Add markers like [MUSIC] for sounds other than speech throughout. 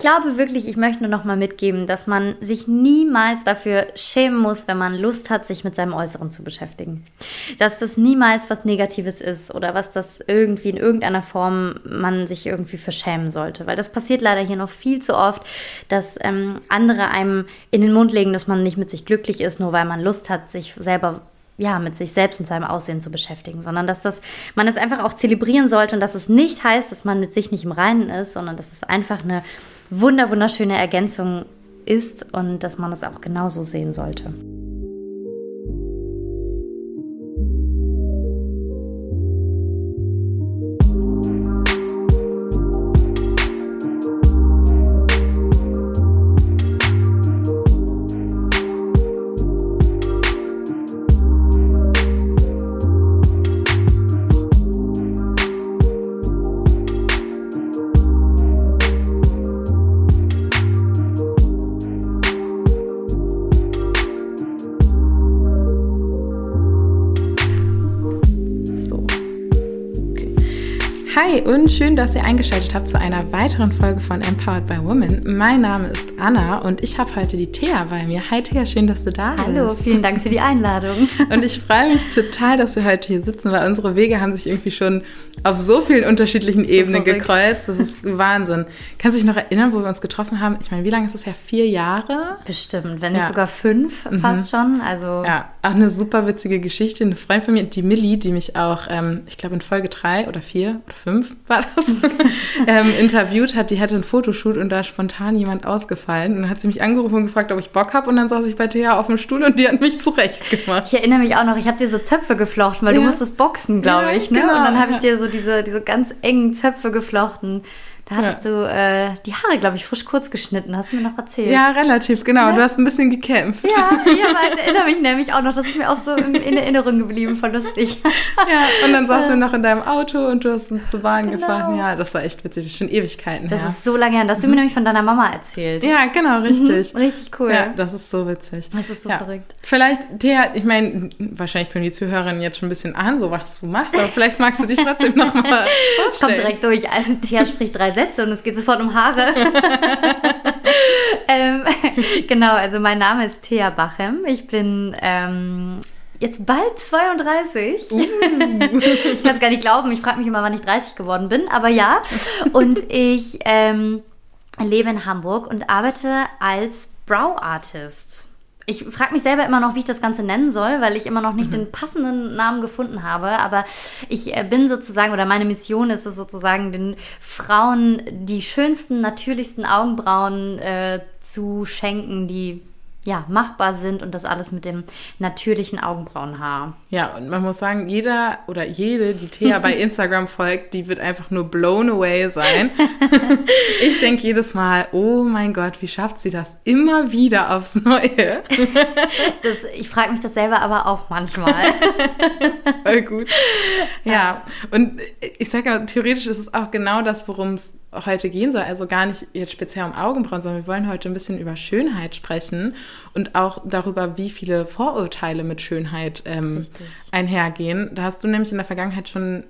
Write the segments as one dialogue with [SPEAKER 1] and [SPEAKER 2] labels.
[SPEAKER 1] glaube wirklich, ich möchte nur noch mal mitgeben, dass man sich niemals dafür schämen muss, wenn man Lust hat, sich mit seinem Äußeren zu beschäftigen. Dass das niemals was Negatives ist oder was das irgendwie in irgendeiner Form man sich irgendwie verschämen sollte. Weil das passiert leider hier noch viel zu oft, dass ähm, andere einem in den Mund legen, dass man nicht mit sich glücklich ist, nur weil man Lust hat, sich selber ja, mit sich selbst und seinem Aussehen zu beschäftigen, sondern dass das, man es einfach auch zelebrieren sollte und dass es nicht heißt, dass man mit sich nicht im Reinen ist, sondern dass es einfach eine wunder, wunderschöne Ergänzung ist und dass man es auch genauso sehen sollte.
[SPEAKER 2] Hi und schön, dass ihr eingeschaltet habt zu einer weiteren Folge von Empowered by Women. Mein Name ist Anna und ich habe heute die Thea bei mir. Hi Thea, schön, dass du da
[SPEAKER 1] bist. Hallo, vielen Dank für die Einladung. [LAUGHS]
[SPEAKER 2] Und ich freue mich total, dass wir heute hier sitzen, weil unsere Wege haben sich irgendwie schon auf so vielen unterschiedlichen so Ebenen verrückt. gekreuzt. Das ist Wahnsinn. Kannst du dich noch erinnern, wo wir uns getroffen haben? Ich meine, wie lange ist das her? Vier Jahre?
[SPEAKER 1] Bestimmt, wenn nicht sogar fünf fast mhm. schon. Also
[SPEAKER 2] ja, auch eine super witzige Geschichte. Eine Freundin von mir, die Millie, die mich auch, ähm, ich glaube in Folge drei oder vier oder fünf war das, [LAUGHS] ähm, interviewt hat, die hatte einen Fotoshoot und da ist spontan jemand ausgefallen. Und dann hat sie mich angerufen und gefragt, ob ich Bock habe. Und dann saß ich bei Thea auf dem Stuhl und die hat mich [LAUGHS] zurechtgemacht.
[SPEAKER 1] Ich erinnere mich auch noch, ich habe dir so Zöpfe geflochten, weil ja. du musstest boxen, glaube ja, ich. Ne? Genau. Und dann habe ich dir so diese, diese ganz engen Zöpfe geflochten. Da hattest ja. du äh, die Haare, glaube ich, frisch kurz geschnitten, hast du mir noch erzählt.
[SPEAKER 2] Ja, relativ, genau. Ja. Du hast ein bisschen gekämpft.
[SPEAKER 1] Ja, [LAUGHS] ja ich erinnere mich nämlich auch noch, das ist mir auch so in, in Erinnerung geblieben, voll lustig.
[SPEAKER 2] Ja, und dann saßen wir noch in deinem Auto und du hast uns zur Bahn genau. gefahren. Ja, das war echt witzig, das ist schon Ewigkeiten
[SPEAKER 1] Das ist so lange her, das hast du mir mhm. nämlich von deiner Mama erzählt.
[SPEAKER 2] Ja, genau, richtig.
[SPEAKER 1] Mhm, richtig cool.
[SPEAKER 2] Ja, das ist so witzig.
[SPEAKER 1] Das ist so verrückt.
[SPEAKER 2] Vielleicht, Thea, ich meine, wahrscheinlich können die Zuhörerinnen jetzt schon ein bisschen ahnen, so was du machst, aber vielleicht magst du dich trotzdem nochmal [LAUGHS]
[SPEAKER 1] vorstellen. Kommt direkt durch. Also, Thea spricht drei Sätze und es geht sofort um Haare. [LAUGHS] ähm, [LAUGHS] genau, also mein Name ist Thea Bachem. Ich bin ähm, jetzt bald 32. Uh. [LAUGHS] ich kann es gar nicht glauben. Ich frage mich immer, wann ich 30 geworden bin, aber ja. Und ich ähm, lebe in Hamburg und arbeite als Brow Artist. Ich frage mich selber immer noch, wie ich das Ganze nennen soll, weil ich immer noch nicht mhm. den passenden Namen gefunden habe. Aber ich äh, bin sozusagen, oder meine Mission ist es sozusagen, den Frauen die schönsten, natürlichsten Augenbrauen äh, zu schenken, die ja, machbar sind und das alles mit dem natürlichen Augenbrauenhaar.
[SPEAKER 2] Ja, und man muss sagen, jeder oder jede, die Thea bei [LAUGHS] Instagram folgt, die wird einfach nur blown away sein. [LAUGHS] ich denke jedes Mal, oh mein Gott, wie schafft sie das immer wieder aufs Neue? [LAUGHS]
[SPEAKER 1] das, ich frage mich das selber aber auch manchmal.
[SPEAKER 2] Voll gut. Ja, und ich sage ja, theoretisch ist es auch genau das, worum es heute gehen soll. Also gar nicht jetzt speziell um Augenbrauen, sondern wir wollen heute ein bisschen über Schönheit sprechen und auch darüber, wie viele Vorurteile mit Schönheit ähm, einhergehen. Da hast du nämlich in der Vergangenheit schon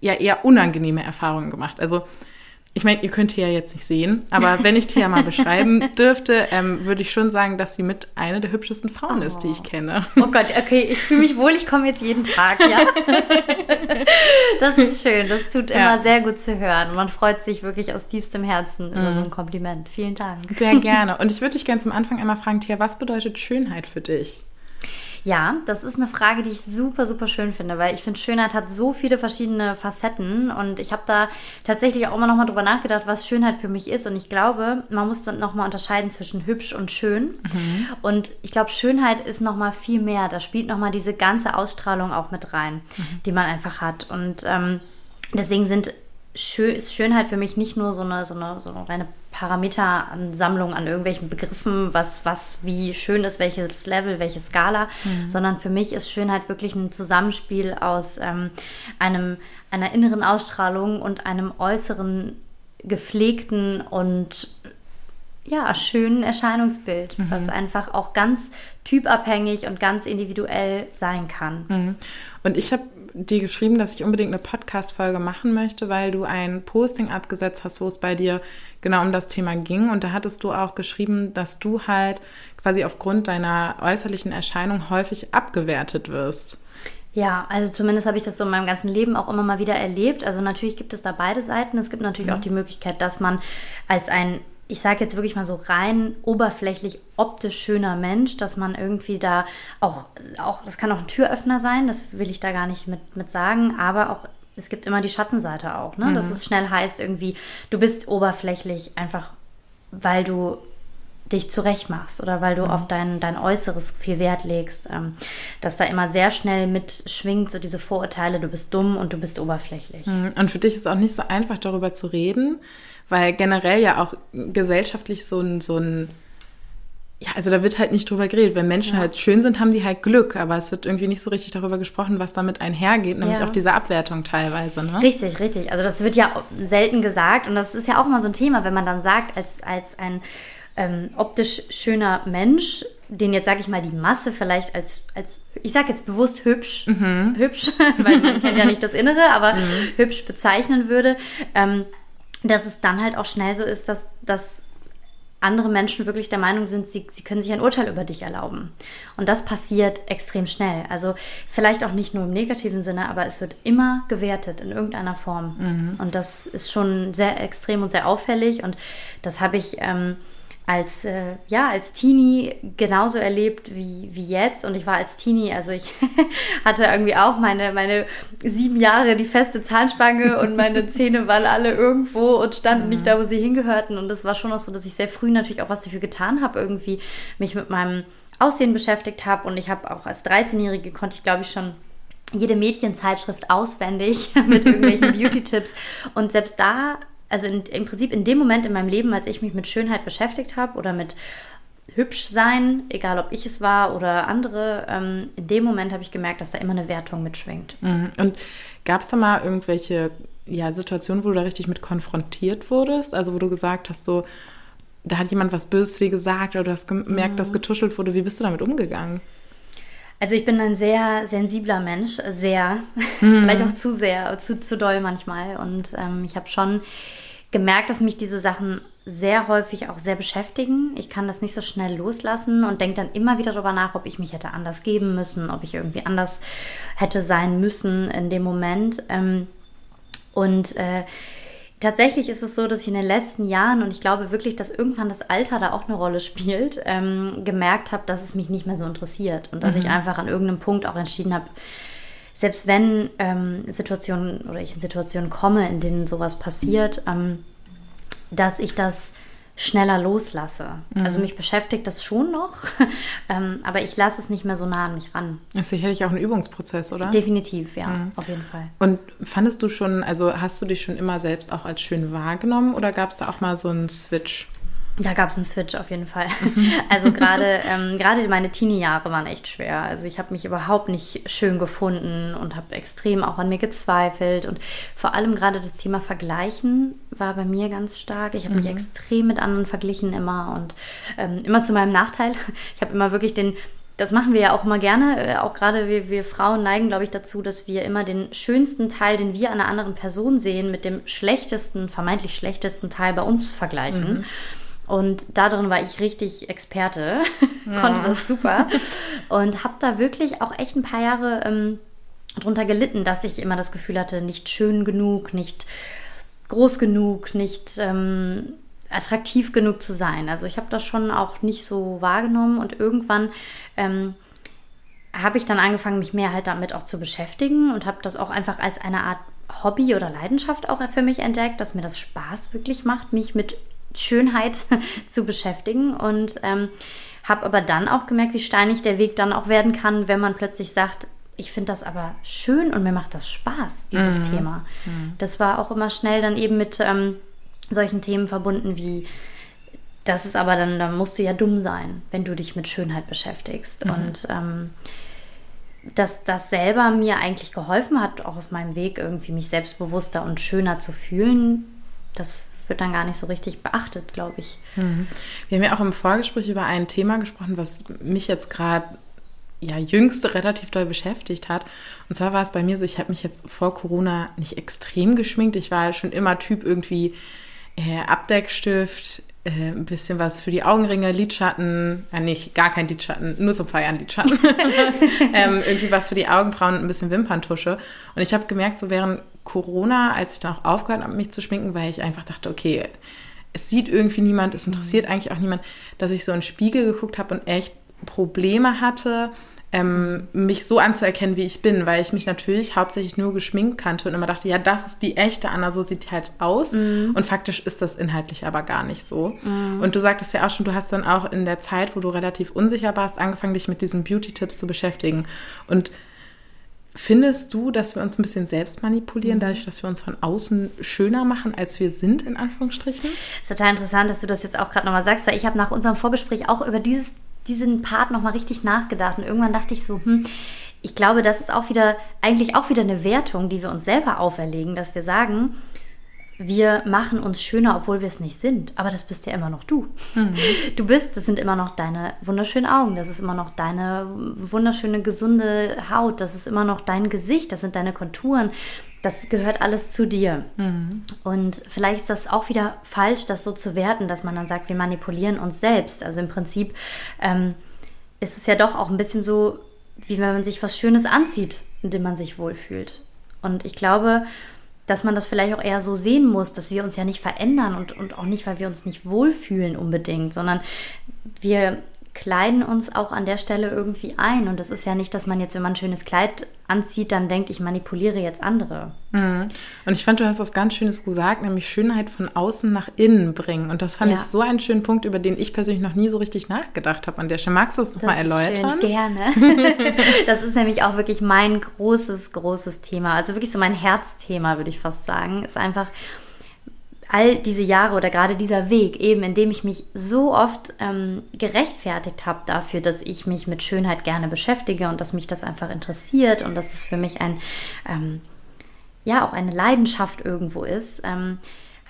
[SPEAKER 2] ja eher unangenehme Erfahrungen gemacht. Also ich meine, ihr könnt Thea jetzt nicht sehen, aber wenn ich Thea mal beschreiben [LAUGHS] dürfte, ähm, würde ich schon sagen, dass sie mit einer der hübschesten Frauen oh. ist, die ich oh. kenne.
[SPEAKER 1] Oh Gott, okay, ich fühle mich wohl, ich komme jetzt jeden Tag, ja. [LAUGHS] das ist schön, das tut ja. immer sehr gut zu hören. Man freut sich wirklich aus tiefstem Herzen über mhm. so ein Kompliment. Vielen Dank.
[SPEAKER 2] Sehr gerne. Und ich würde dich gerne zum Anfang einmal fragen, Thea, was bedeutet Schönheit für dich?
[SPEAKER 1] Ja, das ist eine Frage, die ich super, super schön finde, weil ich finde, Schönheit hat so viele verschiedene Facetten und ich habe da tatsächlich auch immer noch mal drüber nachgedacht, was Schönheit für mich ist und ich glaube, man muss dann noch mal unterscheiden zwischen hübsch und schön mhm. und ich glaube, Schönheit ist noch mal viel mehr, da spielt noch mal diese ganze Ausstrahlung auch mit rein, mhm. die man einfach hat und ähm, deswegen sind ist Schönheit für mich nicht nur so eine, so eine, so eine reine Parameteransammlung an irgendwelchen Begriffen, was, was wie schön ist, welches Level, welche Skala, mhm. sondern für mich ist Schönheit wirklich ein Zusammenspiel aus ähm, einem, einer inneren Ausstrahlung und einem äußeren gepflegten und ja, schönen Erscheinungsbild, mhm. was einfach auch ganz typabhängig und ganz individuell sein kann.
[SPEAKER 2] Mhm. Und ich habe dir geschrieben, dass ich unbedingt eine Podcast-Folge machen möchte, weil du ein Posting abgesetzt hast, wo es bei dir genau um das Thema ging. Und da hattest du auch geschrieben, dass du halt quasi aufgrund deiner äußerlichen Erscheinung häufig abgewertet wirst.
[SPEAKER 1] Ja, also zumindest habe ich das so in meinem ganzen Leben auch immer mal wieder erlebt. Also natürlich gibt es da beide Seiten. Es gibt natürlich mhm. auch die Möglichkeit, dass man als ein ich sage jetzt wirklich mal so rein oberflächlich optisch schöner Mensch, dass man irgendwie da auch, auch, das kann auch ein Türöffner sein, das will ich da gar nicht mit, mit sagen, aber auch, es gibt immer die Schattenseite auch, ne? Mhm. dass es schnell heißt irgendwie, du bist oberflächlich einfach, weil du dich zurecht machst oder weil du mhm. auf dein, dein Äußeres viel Wert legst, ähm, dass da immer sehr schnell mitschwingt, so diese Vorurteile, du bist dumm und du bist oberflächlich.
[SPEAKER 2] Mhm. Und für dich ist es auch nicht so einfach, darüber zu reden, weil generell ja auch gesellschaftlich so ein, so ein ja, also da wird halt nicht drüber geredet. Wenn Menschen ja. halt schön sind, haben die halt Glück, aber es wird irgendwie nicht so richtig darüber gesprochen, was damit einhergeht, nämlich ja. auch diese Abwertung teilweise. Ne?
[SPEAKER 1] Richtig, richtig. Also das wird ja selten gesagt und das ist ja auch mal so ein Thema, wenn man dann sagt, als, als ein ähm, optisch schöner Mensch, den jetzt, sage ich mal, die Masse vielleicht als, als ich sage jetzt bewusst hübsch, mhm. hübsch, [LAUGHS] weil man kennt ja nicht das Innere, aber mhm. hübsch bezeichnen würde, ähm, dass es dann halt auch schnell so ist, dass, dass andere Menschen wirklich der Meinung sind, sie, sie können sich ein Urteil über dich erlauben. Und das passiert extrem schnell. Also vielleicht auch nicht nur im negativen Sinne, aber es wird immer gewertet in irgendeiner Form. Mhm. Und das ist schon sehr extrem und sehr auffällig. Und das habe ich. Ähm, als, äh, ja, als Teenie genauso erlebt wie, wie jetzt. Und ich war als Teenie, also ich [LAUGHS] hatte irgendwie auch meine, meine sieben Jahre die feste Zahnspange [LAUGHS] und meine Zähne waren alle irgendwo und standen mhm. nicht da, wo sie hingehörten. Und es war schon auch so, dass ich sehr früh natürlich auch was dafür getan habe, irgendwie mich mit meinem Aussehen beschäftigt habe. Und ich habe auch als 13-Jährige konnte ich, glaube ich, schon jede Mädchenzeitschrift auswendig [LAUGHS] mit irgendwelchen Beauty-Tipps. Und selbst da also in, im Prinzip in dem Moment in meinem Leben, als ich mich mit Schönheit beschäftigt habe oder mit hübsch sein, egal ob ich es war oder andere, ähm, in dem Moment habe ich gemerkt, dass da immer eine Wertung mitschwingt.
[SPEAKER 2] Mhm. Und gab es da mal irgendwelche ja, Situationen, wo du da richtig mit konfrontiert wurdest? Also wo du gesagt hast, so, da hat jemand was Böses wie gesagt oder du hast gemerkt, mhm. dass getuschelt wurde. Wie bist du damit umgegangen?
[SPEAKER 1] Also ich bin ein sehr sensibler Mensch, sehr, [LAUGHS] mhm. vielleicht auch zu sehr, zu, zu doll manchmal. Und ähm, ich habe schon gemerkt, dass mich diese Sachen sehr häufig auch sehr beschäftigen. Ich kann das nicht so schnell loslassen und denke dann immer wieder darüber nach, ob ich mich hätte anders geben müssen, ob ich irgendwie anders hätte sein müssen in dem Moment. Ähm, und äh, Tatsächlich ist es so, dass ich in den letzten Jahren, und ich glaube wirklich, dass irgendwann das Alter da auch eine Rolle spielt, ähm, gemerkt habe, dass es mich nicht mehr so interessiert und dass mhm. ich einfach an irgendeinem Punkt auch entschieden habe, selbst wenn ähm, Situationen oder ich in Situationen komme, in denen sowas passiert, ähm, dass ich das schneller loslasse. Mhm. Also mich beschäftigt das schon noch, [LAUGHS] ähm, aber ich lasse es nicht mehr so nah an mich ran.
[SPEAKER 2] Das ist sicherlich auch ein Übungsprozess, oder?
[SPEAKER 1] Definitiv, ja, mhm. auf jeden Fall.
[SPEAKER 2] Und fandest du schon, also hast du dich schon immer selbst auch als schön wahrgenommen oder gab es da auch mal so einen Switch?
[SPEAKER 1] Da gab es einen Switch auf jeden Fall. [LAUGHS] Also gerade ähm, gerade meine Teenie-Jahre waren echt schwer. Also ich habe mich überhaupt nicht schön gefunden und habe extrem auch an mir gezweifelt. Und vor allem gerade das Thema Vergleichen war bei mir ganz stark. Ich habe mhm. mich extrem mit anderen verglichen immer und ähm, immer zu meinem Nachteil. [LAUGHS] Ich habe immer wirklich den das machen wir ja auch immer gerne. Äh, auch gerade wir, wir Frauen neigen, glaube ich, dazu, dass wir immer den schönsten Teil, den wir an einer anderen Person sehen, mit dem schlechtesten, vermeintlich schlechtesten Teil bei uns vergleichen. Mhm. Und darin war ich richtig Experte, [LAUGHS] ja. konnte das super und habe da wirklich auch echt ein paar Jahre ähm, drunter gelitten, dass ich immer das Gefühl hatte, nicht schön genug, nicht groß genug, nicht ähm, attraktiv genug zu sein. Also ich habe das schon auch nicht so wahrgenommen und irgendwann ähm, habe ich dann angefangen, mich mehr halt damit auch zu beschäftigen und habe das auch einfach als eine Art Hobby oder Leidenschaft auch für mich entdeckt, dass mir das Spaß wirklich macht, mich mit Schönheit [LAUGHS] zu beschäftigen und ähm, habe aber dann auch gemerkt, wie steinig der Weg dann auch werden kann, wenn man plötzlich sagt, ich finde das aber schön und mir macht das Spaß, dieses mhm. Thema. Mhm. Das war auch immer schnell dann eben mit ähm, solchen Themen verbunden wie, das ist aber dann, da musst du ja dumm sein, wenn du dich mit Schönheit beschäftigst. Mhm. Und ähm, dass das selber mir eigentlich geholfen hat, auch auf meinem Weg irgendwie mich selbstbewusster und schöner zu fühlen, das wird dann gar nicht so richtig beachtet, glaube ich.
[SPEAKER 2] Mhm. Wir haben ja auch im Vorgespräch über ein Thema gesprochen, was mich jetzt gerade ja, jüngste relativ doll beschäftigt hat. Und zwar war es bei mir so, ich habe mich jetzt vor Corona nicht extrem geschminkt. Ich war schon immer Typ irgendwie äh, Abdeckstift, äh, ein bisschen was für die Augenringe, Lidschatten, ja nicht, gar kein Lidschatten, nur zum Feiern Lidschatten. [LAUGHS] ähm, irgendwie was für die Augenbrauen, ein bisschen Wimperntusche. Und ich habe gemerkt, so während Corona, als ich dann auch aufgehört habe, mich zu schminken, weil ich einfach dachte, okay, es sieht irgendwie niemand, es interessiert eigentlich auch niemand, dass ich so in den Spiegel geguckt habe und echt Probleme hatte, ähm, mich so anzuerkennen, wie ich bin, weil ich mich natürlich hauptsächlich nur geschminkt kannte und immer dachte, ja, das ist die echte Anna, so sieht die halt aus. Mhm. Und faktisch ist das inhaltlich aber gar nicht so. Mhm. Und du sagtest ja auch schon, du hast dann auch in der Zeit, wo du relativ unsicher warst, angefangen, dich mit diesen Beauty-Tipps zu beschäftigen. Und Findest du, dass wir uns ein bisschen selbst manipulieren, mhm. dadurch, dass wir uns von außen schöner machen, als wir sind, in Anführungsstrichen?
[SPEAKER 1] Das ist total interessant, dass du das jetzt auch gerade nochmal sagst, weil ich habe nach unserem Vorgespräch auch über dieses diesen Part nochmal richtig nachgedacht und irgendwann dachte ich so, hm, ich glaube, das ist auch wieder, eigentlich auch wieder eine Wertung, die wir uns selber auferlegen, dass wir sagen, wir machen uns schöner, obwohl wir es nicht sind. Aber das bist ja immer noch du. Mhm. Du bist, das sind immer noch deine wunderschönen Augen, das ist immer noch deine wunderschöne, gesunde Haut, das ist immer noch dein Gesicht, das sind deine Konturen, das gehört alles zu dir. Mhm. Und vielleicht ist das auch wieder falsch, das so zu werten, dass man dann sagt, wir manipulieren uns selbst. Also im Prinzip ähm, ist es ja doch auch ein bisschen so, wie wenn man sich was Schönes anzieht, in dem man sich wohlfühlt. Und ich glaube, dass man das vielleicht auch eher so sehen muss, dass wir uns ja nicht verändern und, und auch nicht, weil wir uns nicht wohlfühlen unbedingt, sondern wir kleiden uns auch an der Stelle irgendwie ein. Und das ist ja nicht, dass man jetzt, wenn man ein schönes Kleid anzieht, dann denkt, ich manipuliere jetzt andere.
[SPEAKER 2] Mhm. Und ich fand, du hast was ganz Schönes gesagt, nämlich Schönheit von außen nach innen bringen. Und das fand ja. ich so einen schönen Punkt, über den ich persönlich noch nie so richtig nachgedacht habe an der Stelle. Magst du das nochmal erläutern?
[SPEAKER 1] Schön, gerne. [LAUGHS] das ist nämlich auch wirklich mein großes, großes Thema. Also wirklich so mein Herzthema, würde ich fast sagen. Ist einfach all diese Jahre oder gerade dieser Weg, eben indem ich mich so oft ähm, gerechtfertigt habe dafür, dass ich mich mit Schönheit gerne beschäftige und dass mich das einfach interessiert und dass es für mich ein, ähm, ja, auch eine Leidenschaft irgendwo ist, ähm,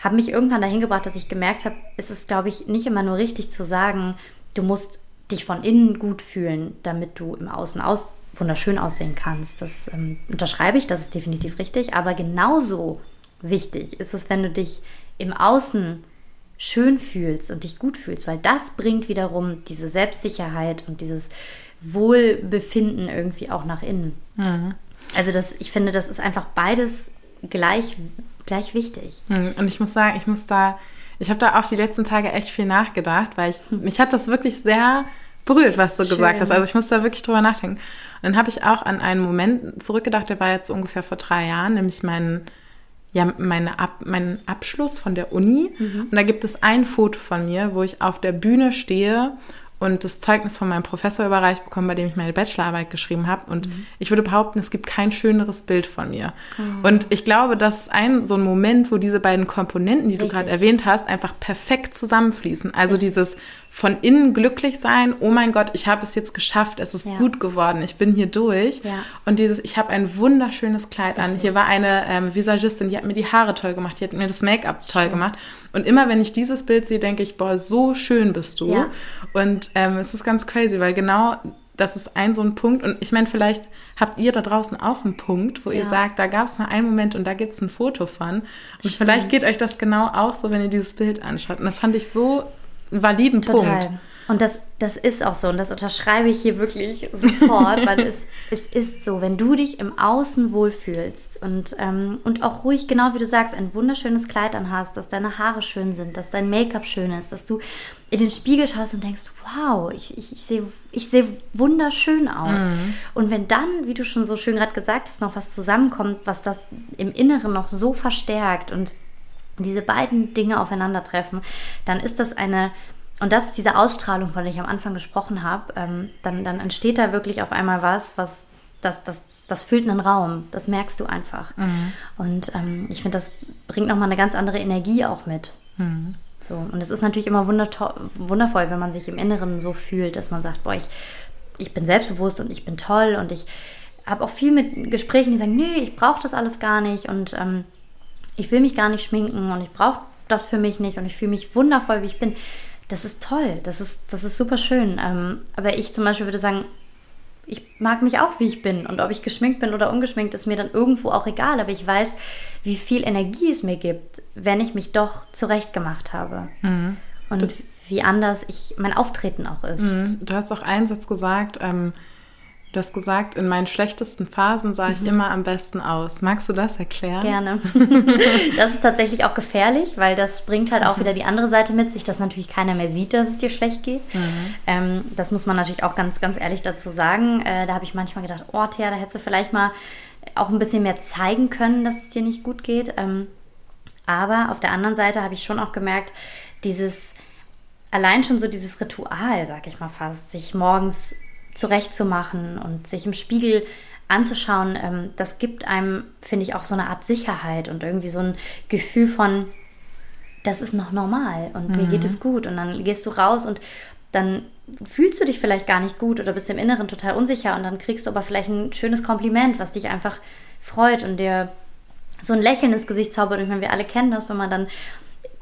[SPEAKER 1] habe mich irgendwann dahin gebracht, dass ich gemerkt habe, es ist, glaube ich, nicht immer nur richtig zu sagen, du musst dich von innen gut fühlen, damit du im Außen aus wunderschön aussehen kannst. Das ähm, unterschreibe ich, das ist definitiv richtig, aber genauso wichtig ist es, wenn du dich im Außen schön fühlst und dich gut fühlst, weil das bringt wiederum diese Selbstsicherheit und dieses Wohlbefinden irgendwie auch nach innen. Mhm. Also das, ich finde, das ist einfach beides gleich, gleich wichtig.
[SPEAKER 2] Mhm. Und ich muss sagen, ich muss da, ich habe da auch die letzten Tage echt viel nachgedacht, weil ich, [LAUGHS] mich hat das wirklich sehr berührt, was du Schön. gesagt hast. Also ich muss da wirklich drüber nachdenken. Und dann habe ich auch an einen Moment zurückgedacht, der war jetzt ungefähr vor drei Jahren, nämlich meinen ja meine Ab meinen Abschluss von der Uni. Mhm. Und da gibt es ein Foto von mir, wo ich auf der Bühne stehe und das Zeugnis von meinem Professor überreicht bekommen, bei dem ich meine Bachelorarbeit geschrieben habe. Und mhm. ich würde behaupten, es gibt kein schöneres Bild von mir. Oh. Und ich glaube, das ist ein so ein Moment, wo diese beiden Komponenten, die Richtig. du gerade erwähnt hast, einfach perfekt zusammenfließen. Also Richtig. dieses von innen glücklich sein, oh mein Gott, ich habe es jetzt geschafft, es ist ja. gut geworden, ich bin hier durch. Ja. Und dieses, ich habe ein wunderschönes Kleid Richtig. an. Hier war eine ähm, Visagistin, die hat mir die Haare toll gemacht, die hat mir das Make-up toll gemacht. Und immer wenn ich dieses Bild sehe, denke ich, boah, so schön bist du. Ja. Und ähm, es ist ganz crazy, weil genau das ist ein so ein Punkt. Und ich meine, vielleicht habt ihr da draußen auch einen Punkt, wo ja. ihr sagt, da gab es mal einen Moment und da gibt es ein Foto von. Und Schön. vielleicht geht euch das genau auch so, wenn ihr dieses Bild anschaut. Und das fand ich so validen Total. Punkt.
[SPEAKER 1] Und das, das ist auch so und das unterschreibe ich hier wirklich sofort, weil es, [LAUGHS] es ist so, wenn du dich im Außen wohlfühlst und, ähm, und auch ruhig, genau wie du sagst, ein wunderschönes Kleid anhast, dass deine Haare schön sind, dass dein Make-up schön ist, dass du in den Spiegel schaust und denkst, wow, ich, ich, ich sehe ich seh wunderschön aus. Mhm. Und wenn dann, wie du schon so schön gerade gesagt hast, noch was zusammenkommt, was das im Inneren noch so verstärkt und diese beiden Dinge aufeinandertreffen, dann ist das eine, und das ist diese Ausstrahlung, von der ich am Anfang gesprochen habe, ähm, dann, dann entsteht da wirklich auf einmal was, was das, das, das füllt einen Raum. Das merkst du einfach. Mhm. Und ähm, ich finde, das bringt nochmal eine ganz andere Energie auch mit. Mhm. So, und es ist natürlich immer wundervoll, wenn man sich im Inneren so fühlt, dass man sagt, boah, ich, ich bin selbstbewusst und ich bin toll und ich habe auch viel mit Gesprächen, die sagen, nee, ich brauche das alles gar nicht und ähm, ich will mich gar nicht schminken und ich brauche das für mich nicht und ich fühle mich wundervoll, wie ich bin. Das ist toll, das ist, das ist super schön. Ähm, aber ich zum Beispiel würde sagen, ich mag mich auch, wie ich bin. Und ob ich geschminkt bin oder ungeschminkt, ist mir dann irgendwo auch egal. Aber ich weiß, wie viel Energie es mir gibt, wenn ich mich doch zurechtgemacht habe. Mhm. Und du, wie anders ich mein Auftreten auch ist.
[SPEAKER 2] Mhm. Du hast auch einen Satz gesagt, ähm, Du hast gesagt, in meinen schlechtesten Phasen sah ich mhm. immer am besten aus. Magst du das erklären?
[SPEAKER 1] Gerne. [LAUGHS] das ist tatsächlich auch gefährlich, weil das bringt halt auch mhm. wieder die andere Seite mit sich, dass natürlich keiner mehr sieht, dass es dir schlecht geht. Mhm. Ähm, das muss man natürlich auch ganz, ganz ehrlich dazu sagen. Äh, da habe ich manchmal gedacht, oh, Thea, da hättest du vielleicht mal auch ein bisschen mehr zeigen können, dass es dir nicht gut geht. Ähm, aber auf der anderen Seite habe ich schon auch gemerkt, dieses allein schon so dieses Ritual, sag ich mal fast, sich morgens zurechtzumachen und sich im Spiegel anzuschauen, ähm, das gibt einem, finde ich, auch so eine Art Sicherheit und irgendwie so ein Gefühl von, das ist noch normal und mhm. mir geht es gut. Und dann gehst du raus und dann fühlst du dich vielleicht gar nicht gut oder bist im Inneren total unsicher und dann kriegst du aber vielleicht ein schönes Kompliment, was dich einfach freut und dir so ein Lächeln ins Gesicht zaubert. Und ich meine, wir alle kennen das, wenn man dann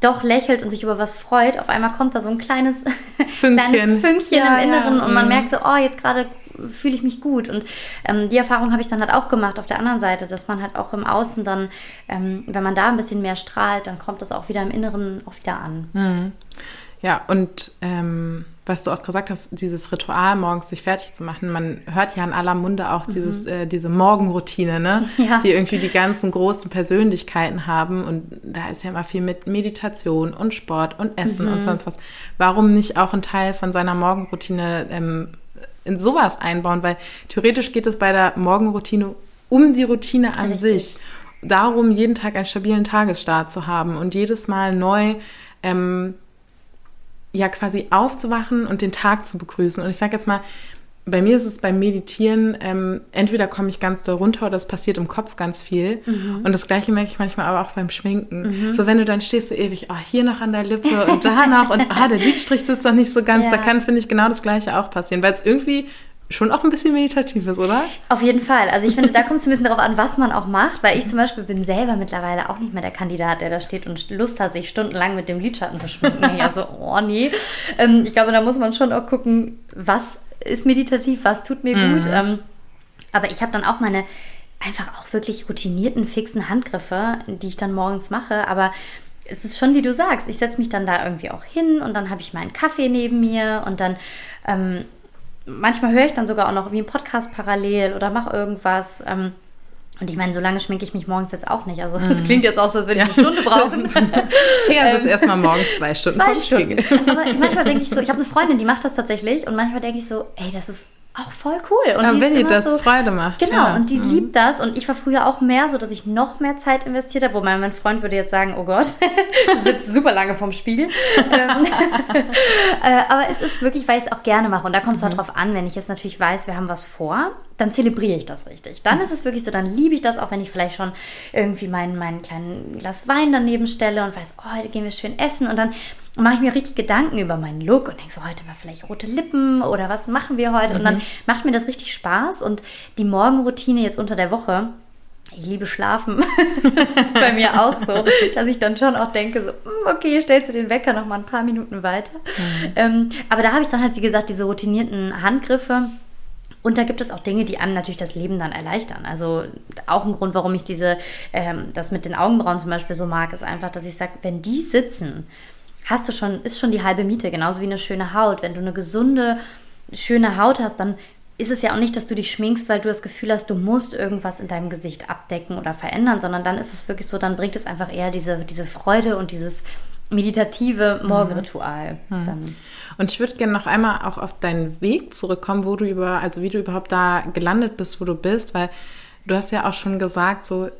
[SPEAKER 1] doch lächelt und sich über was freut, auf einmal kommt da so ein kleines [LAUGHS] Fünkchen, kleines Fünkchen ja, im Inneren ja. und man mhm. merkt so, oh, jetzt gerade fühle ich mich gut. Und ähm, die Erfahrung habe ich dann halt auch gemacht auf der anderen Seite, dass man halt auch im Außen dann, ähm, wenn man da ein bisschen mehr strahlt, dann kommt das auch wieder im Inneren auch wieder an.
[SPEAKER 2] Mhm. Ja, und ähm, was du auch gesagt hast, dieses Ritual, morgens sich fertig zu machen, man hört ja in aller Munde auch dieses, mhm. äh, diese Morgenroutine, ne? [LAUGHS] Ja. die irgendwie die ganzen großen Persönlichkeiten haben. Und da ist ja immer viel mit Meditation und Sport und Essen mhm. und sonst was. Warum nicht auch einen Teil von seiner Morgenroutine ähm, in sowas einbauen? Weil theoretisch geht es bei der Morgenroutine um die Routine an Richtig. sich. Darum, jeden Tag einen stabilen Tagesstart zu haben und jedes Mal neu ähm, ja quasi aufzuwachen und den Tag zu begrüßen. Und ich sage jetzt mal, bei mir ist es beim Meditieren, ähm, entweder komme ich ganz doll runter oder das passiert im Kopf ganz viel. Mhm. Und das Gleiche merke ich manchmal aber auch beim Schminken. Mhm. So, wenn du dann stehst, so ewig, oh, hier noch an der Lippe und da noch und ah, der Lidstrich ist doch nicht so ganz. [LAUGHS] Ja. Da kann, finde ich, genau das Gleiche auch passieren, weil es irgendwie schon auch ein bisschen meditativ ist, oder?
[SPEAKER 1] Auf jeden Fall. Also ich finde, da kommt es ein bisschen darauf an, was man auch macht, weil ich zum Beispiel bin selber mittlerweile auch nicht mehr der Kandidat, der da steht und Lust hat, sich stundenlang mit dem Lidschatten zu schminken. ich so, oh nee. Ähm, ich glaube, da muss man schon auch gucken, was ist meditativ, was tut mir mhm. gut. Ähm, aber ich habe dann auch meine einfach auch wirklich routinierten, fixen Handgriffe, die ich dann morgens mache, aber es ist schon wie du sagst, ich setze mich dann da irgendwie auch hin und dann habe ich meinen Kaffee neben mir und dann ähm, manchmal höre ich dann sogar auch noch wie einen Podcast parallel oder mache irgendwas. Ähm, und ich meine, so lange schminke ich mich morgens jetzt auch nicht. Also es mhm. klingt jetzt auch so, als würde ich eine Stunde brauchen. [LAUGHS]
[SPEAKER 2] Thea sitzt ähm, erstmal morgens zwei Stunden [LAUGHS]
[SPEAKER 1] zwei Stunden. Aber manchmal denke ich so, ich habe eine Freundin, die macht das tatsächlich. Und manchmal denke ich so, ey, das ist auch voll cool. Und
[SPEAKER 2] Aber wenn ihr das so, Freude macht.
[SPEAKER 1] Genau, ja. und die mhm. liebt das. Und ich war früher auch mehr so, dass ich noch mehr Zeit investiert habe. Wobei mein Freund würde jetzt sagen, oh Gott, [LAUGHS] du sitzt super lange vorm Spiegel. [LAUGHS] Ähm, [LAUGHS] äh, aber es ist wirklich, weil ich es auch gerne mache. Und da kommt es mhm. halt drauf an, wenn ich jetzt natürlich weiß, wir haben was vor, dann zelebriere ich das richtig. Dann ist es wirklich so, dann liebe ich das, auch wenn ich vielleicht schon irgendwie meinen, meinen kleinen Glas Wein daneben stelle und weiß, oh, heute gehen wir schön essen. Und dann mache ich mir richtig Gedanken über meinen Look und denke so, heute war vielleicht rote Lippen oder was machen wir heute? Mhm. Und dann mhm. macht mir das richtig Spaß. Und die Morgenroutine jetzt unter der Woche, ich liebe Schlafen. [LAUGHS] das ist bei mir auch so, dass ich dann schon auch denke, so, hm, okay, stellst du den Wecker noch mal ein paar Minuten weiter. Mhm. Ähm, aber da habe ich dann halt, wie gesagt, diese routinierten Handgriffe. Und da gibt es auch Dinge, die einem natürlich das Leben dann erleichtern. Also auch ein Grund, warum ich diese, ähm, das mit den Augenbrauen zum Beispiel so mag, ist einfach, dass ich sage, wenn die sitzen, hast du schon, ist schon die halbe Miete, genauso wie eine schöne Haut. Wenn du eine gesunde, schöne Haut hast, dann ist es ja auch nicht, dass du dich schminkst, weil du das Gefühl hast, du musst irgendwas in deinem Gesicht abdecken oder verändern, sondern dann ist es wirklich so, dann bringt es einfach eher diese, diese Freude und dieses meditative mhm. Morgenritual. Mhm.
[SPEAKER 2] Und ich würde gerne noch einmal auch auf deinen Weg zurückkommen, wo du über, also wie du überhaupt da gelandet bist, wo du bist, weil du hast ja auch schon gesagt, so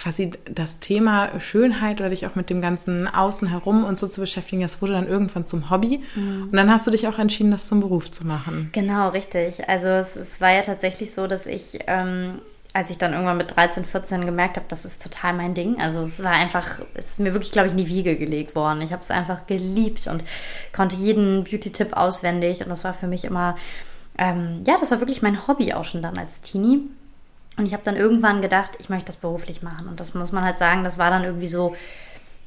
[SPEAKER 2] quasi das Thema Schönheit oder dich auch mit dem ganzen Außen herum und so zu beschäftigen, das wurde dann irgendwann zum Hobby. Mhm. Und dann hast du dich auch entschieden, das zum Beruf zu machen.
[SPEAKER 1] Genau, richtig. Also es, es war ja tatsächlich so, dass ich, ähm, als ich dann irgendwann mit 13, 14 gemerkt habe, das ist total mein Ding. Also es war einfach, es ist mir wirklich, glaube ich, in die Wiege gelegt worden. Ich habe es einfach geliebt und konnte jeden Beauty-Tipp auswendig. Und das war für mich immer, ähm, ja, das war wirklich mein Hobby auch schon dann als Teenie. Und ich habe dann irgendwann gedacht, ich möchte das beruflich machen. Und das muss man halt sagen, das war dann irgendwie so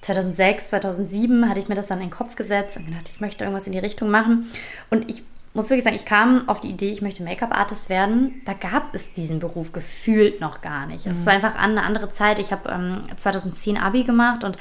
[SPEAKER 1] 2006, 2007 hatte ich mir das dann in den Kopf gesetzt und gedacht, ich möchte irgendwas in die Richtung machen. Und ich muss wirklich sagen, ich kam auf die Idee, ich möchte Make-up-Artist werden. Da gab es diesen Beruf gefühlt noch gar nicht. Mhm. Es war einfach eine andere Zeit. Ich habe ähm, 2010 Abi gemacht und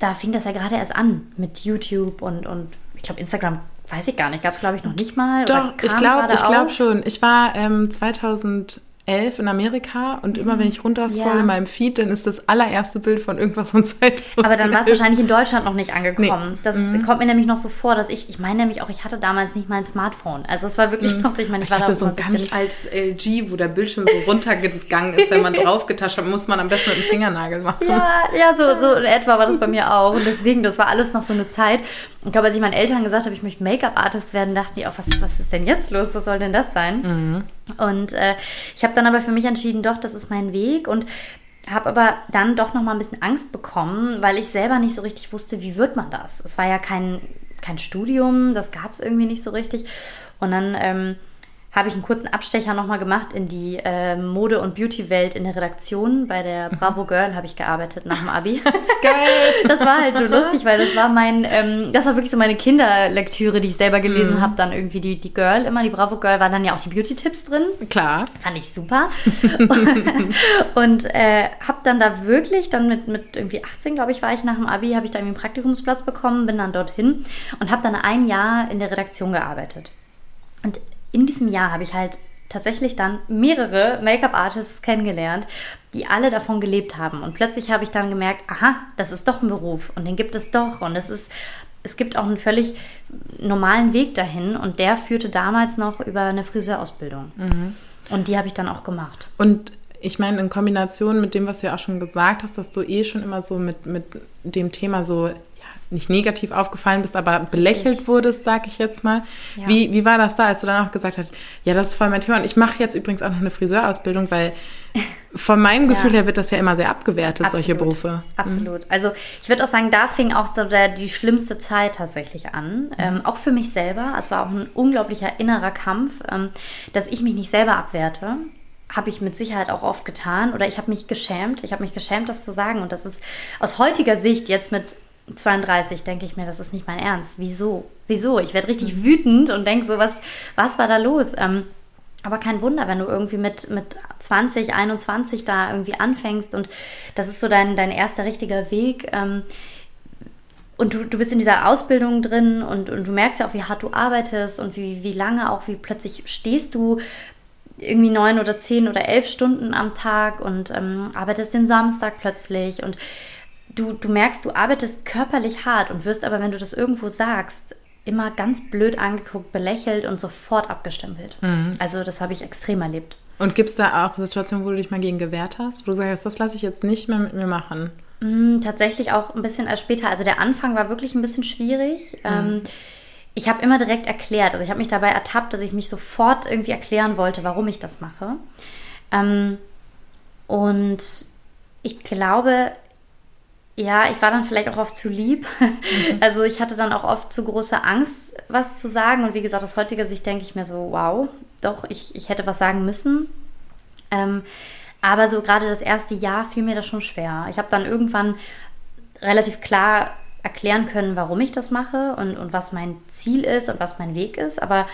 [SPEAKER 1] da fing das ja gerade erst an mit YouTube und, und ich glaube Instagram weiß ich gar nicht, gab es glaube ich noch nicht mal.
[SPEAKER 2] Doch, ich glaube ich glaube schon. Ich war ähm, 2000 elf in Amerika und immer wenn ich runterscrolle ja. in meinem Feed, dann ist das allererste Bild von irgendwas von 2011.
[SPEAKER 1] Aber dann war es wahrscheinlich in Deutschland noch nicht angekommen. Nee. Das mhm. kommt mir nämlich noch so vor, dass ich, ich meine nämlich auch, ich hatte damals nicht mal ein Smartphone. Also es war wirklich mhm. noch so, ich meine,
[SPEAKER 2] ich, ich hatte so ein ganz altes LG, wo der Bildschirm so runtergegangen ist, wenn man [LAUGHS] draufgetascht hat, muss man am besten mit dem Fingernagel machen.
[SPEAKER 1] Ja, ja so, so in etwa war das bei mir auch. Und deswegen, das war alles noch so eine Zeit. Ich glaube, als ich meinen Eltern gesagt habe, ich möchte Make-up-Artist werden, dachten die auch, was, was ist denn jetzt los? Was soll denn das sein? Mhm. Und äh, ich habe dann aber für mich entschieden, doch, das ist mein Weg und habe aber dann doch noch mal ein bisschen Angst bekommen, weil ich selber nicht so richtig wusste, wie wird man das. Es war ja kein, kein Studium, das gab es irgendwie nicht so richtig. Und dann ähm, habe ich einen kurzen Abstecher nochmal gemacht in die äh, Mode- und Beauty-Welt in der Redaktion. Bei der mhm. Bravo Girl habe ich gearbeitet nach dem Abi. [LAUGHS] Geil! das war halt so lustig, weil das war mein, ähm, das war wirklich so meine Kinderlektüre, die ich selber gelesen mhm. habe. Dann irgendwie die, die Girl immer, die Bravo Girl, waren dann ja auch die Beauty-Tipps drin.
[SPEAKER 2] Klar.
[SPEAKER 1] Fand ich super. [LAUGHS] und äh, habe dann da wirklich, dann mit, mit irgendwie 18, glaube ich, war ich nach dem Abi, habe ich da irgendwie einen Praktikumsplatz bekommen, bin dann dorthin und habe dann ein Jahr in der Redaktion gearbeitet. Und in diesem Jahr habe ich halt tatsächlich dann mehrere Make-up-Artists kennengelernt, die alle davon gelebt haben. Und plötzlich habe ich dann gemerkt, aha, das ist doch ein Beruf und den gibt es doch. Und es ist, es gibt auch einen völlig normalen Weg dahin. Und der führte damals noch über eine Friseurausbildung. Mhm. Und die habe ich dann auch gemacht.
[SPEAKER 2] Und ich meine, in Kombination mit dem, was du ja auch schon gesagt hast, dass du eh schon immer so mit, mit dem Thema so nicht negativ aufgefallen bist, aber belächelt ich. wurdest, sag ich jetzt mal. Ja. Wie, wie war das da, als du dann auch gesagt hast, ja, das ist voll mein Thema und ich mache jetzt übrigens auch noch eine Friseurausbildung, weil von meinem [LAUGHS] Gefühl ja. her wird das ja immer sehr abgewertet, Absolut. solche Berufe. Mhm.
[SPEAKER 1] Absolut. Mhm. Also ich würde auch sagen, da fing auch so der, die schlimmste Zeit tatsächlich an. Mhm. Ähm, auch für mich selber. Es war auch ein unglaublicher innerer Kampf, ähm, dass ich mich nicht selber abwerte habe ich mit Sicherheit auch oft getan oder ich habe mich geschämt. Ich habe mich geschämt, das zu sagen. Und das ist aus heutiger Sicht jetzt mit 32 denke ich mir, das ist nicht mein Ernst. Wieso? Wieso? Ich werde richtig wütend und denke so, was, was war da los? Ähm, aber kein Wunder, wenn du irgendwie mit, mit 20, 21 da irgendwie anfängst und das ist so dein, dein erster richtiger Weg. Ähm, und du, du bist in dieser Ausbildung drin und, und du merkst ja auch, wie hart du arbeitest und wie, wie lange auch, wie plötzlich stehst du irgendwie neun oder zehn oder elf Stunden am Tag und ähm, arbeitest den Samstag plötzlich und du, du merkst, du arbeitest körperlich hart und wirst aber, wenn du das irgendwo sagst, immer ganz blöd angeguckt, belächelt und sofort abgestempelt. Mhm. Also das habe ich extrem erlebt.
[SPEAKER 2] Und gibt es da auch Situationen, wo du dich mal gegen gewehrt hast, wo du sagst, das lasse ich jetzt nicht mehr mit mir machen?
[SPEAKER 1] Mhm, tatsächlich auch ein bisschen als später. Also der Anfang war wirklich ein bisschen schwierig. Mhm. Ähm, ich habe immer direkt erklärt, also ich habe mich dabei ertappt, dass ich mich sofort irgendwie erklären wollte, warum ich das mache. Ähm, und ich glaube, ja, ich war dann vielleicht auch oft zu lieb. Mhm. [LAUGHS] Also ich hatte dann auch oft zu große Angst, was zu sagen. Und wie gesagt, aus heutiger Sicht denke ich mir so, wow, doch, ich, ich hätte was sagen müssen. Ähm, aber so gerade das erste Jahr fiel mir das schon schwer. Ich habe dann irgendwann relativ klar erklären können, warum ich das mache und, und was mein Ziel ist und was mein Weg ist. Aber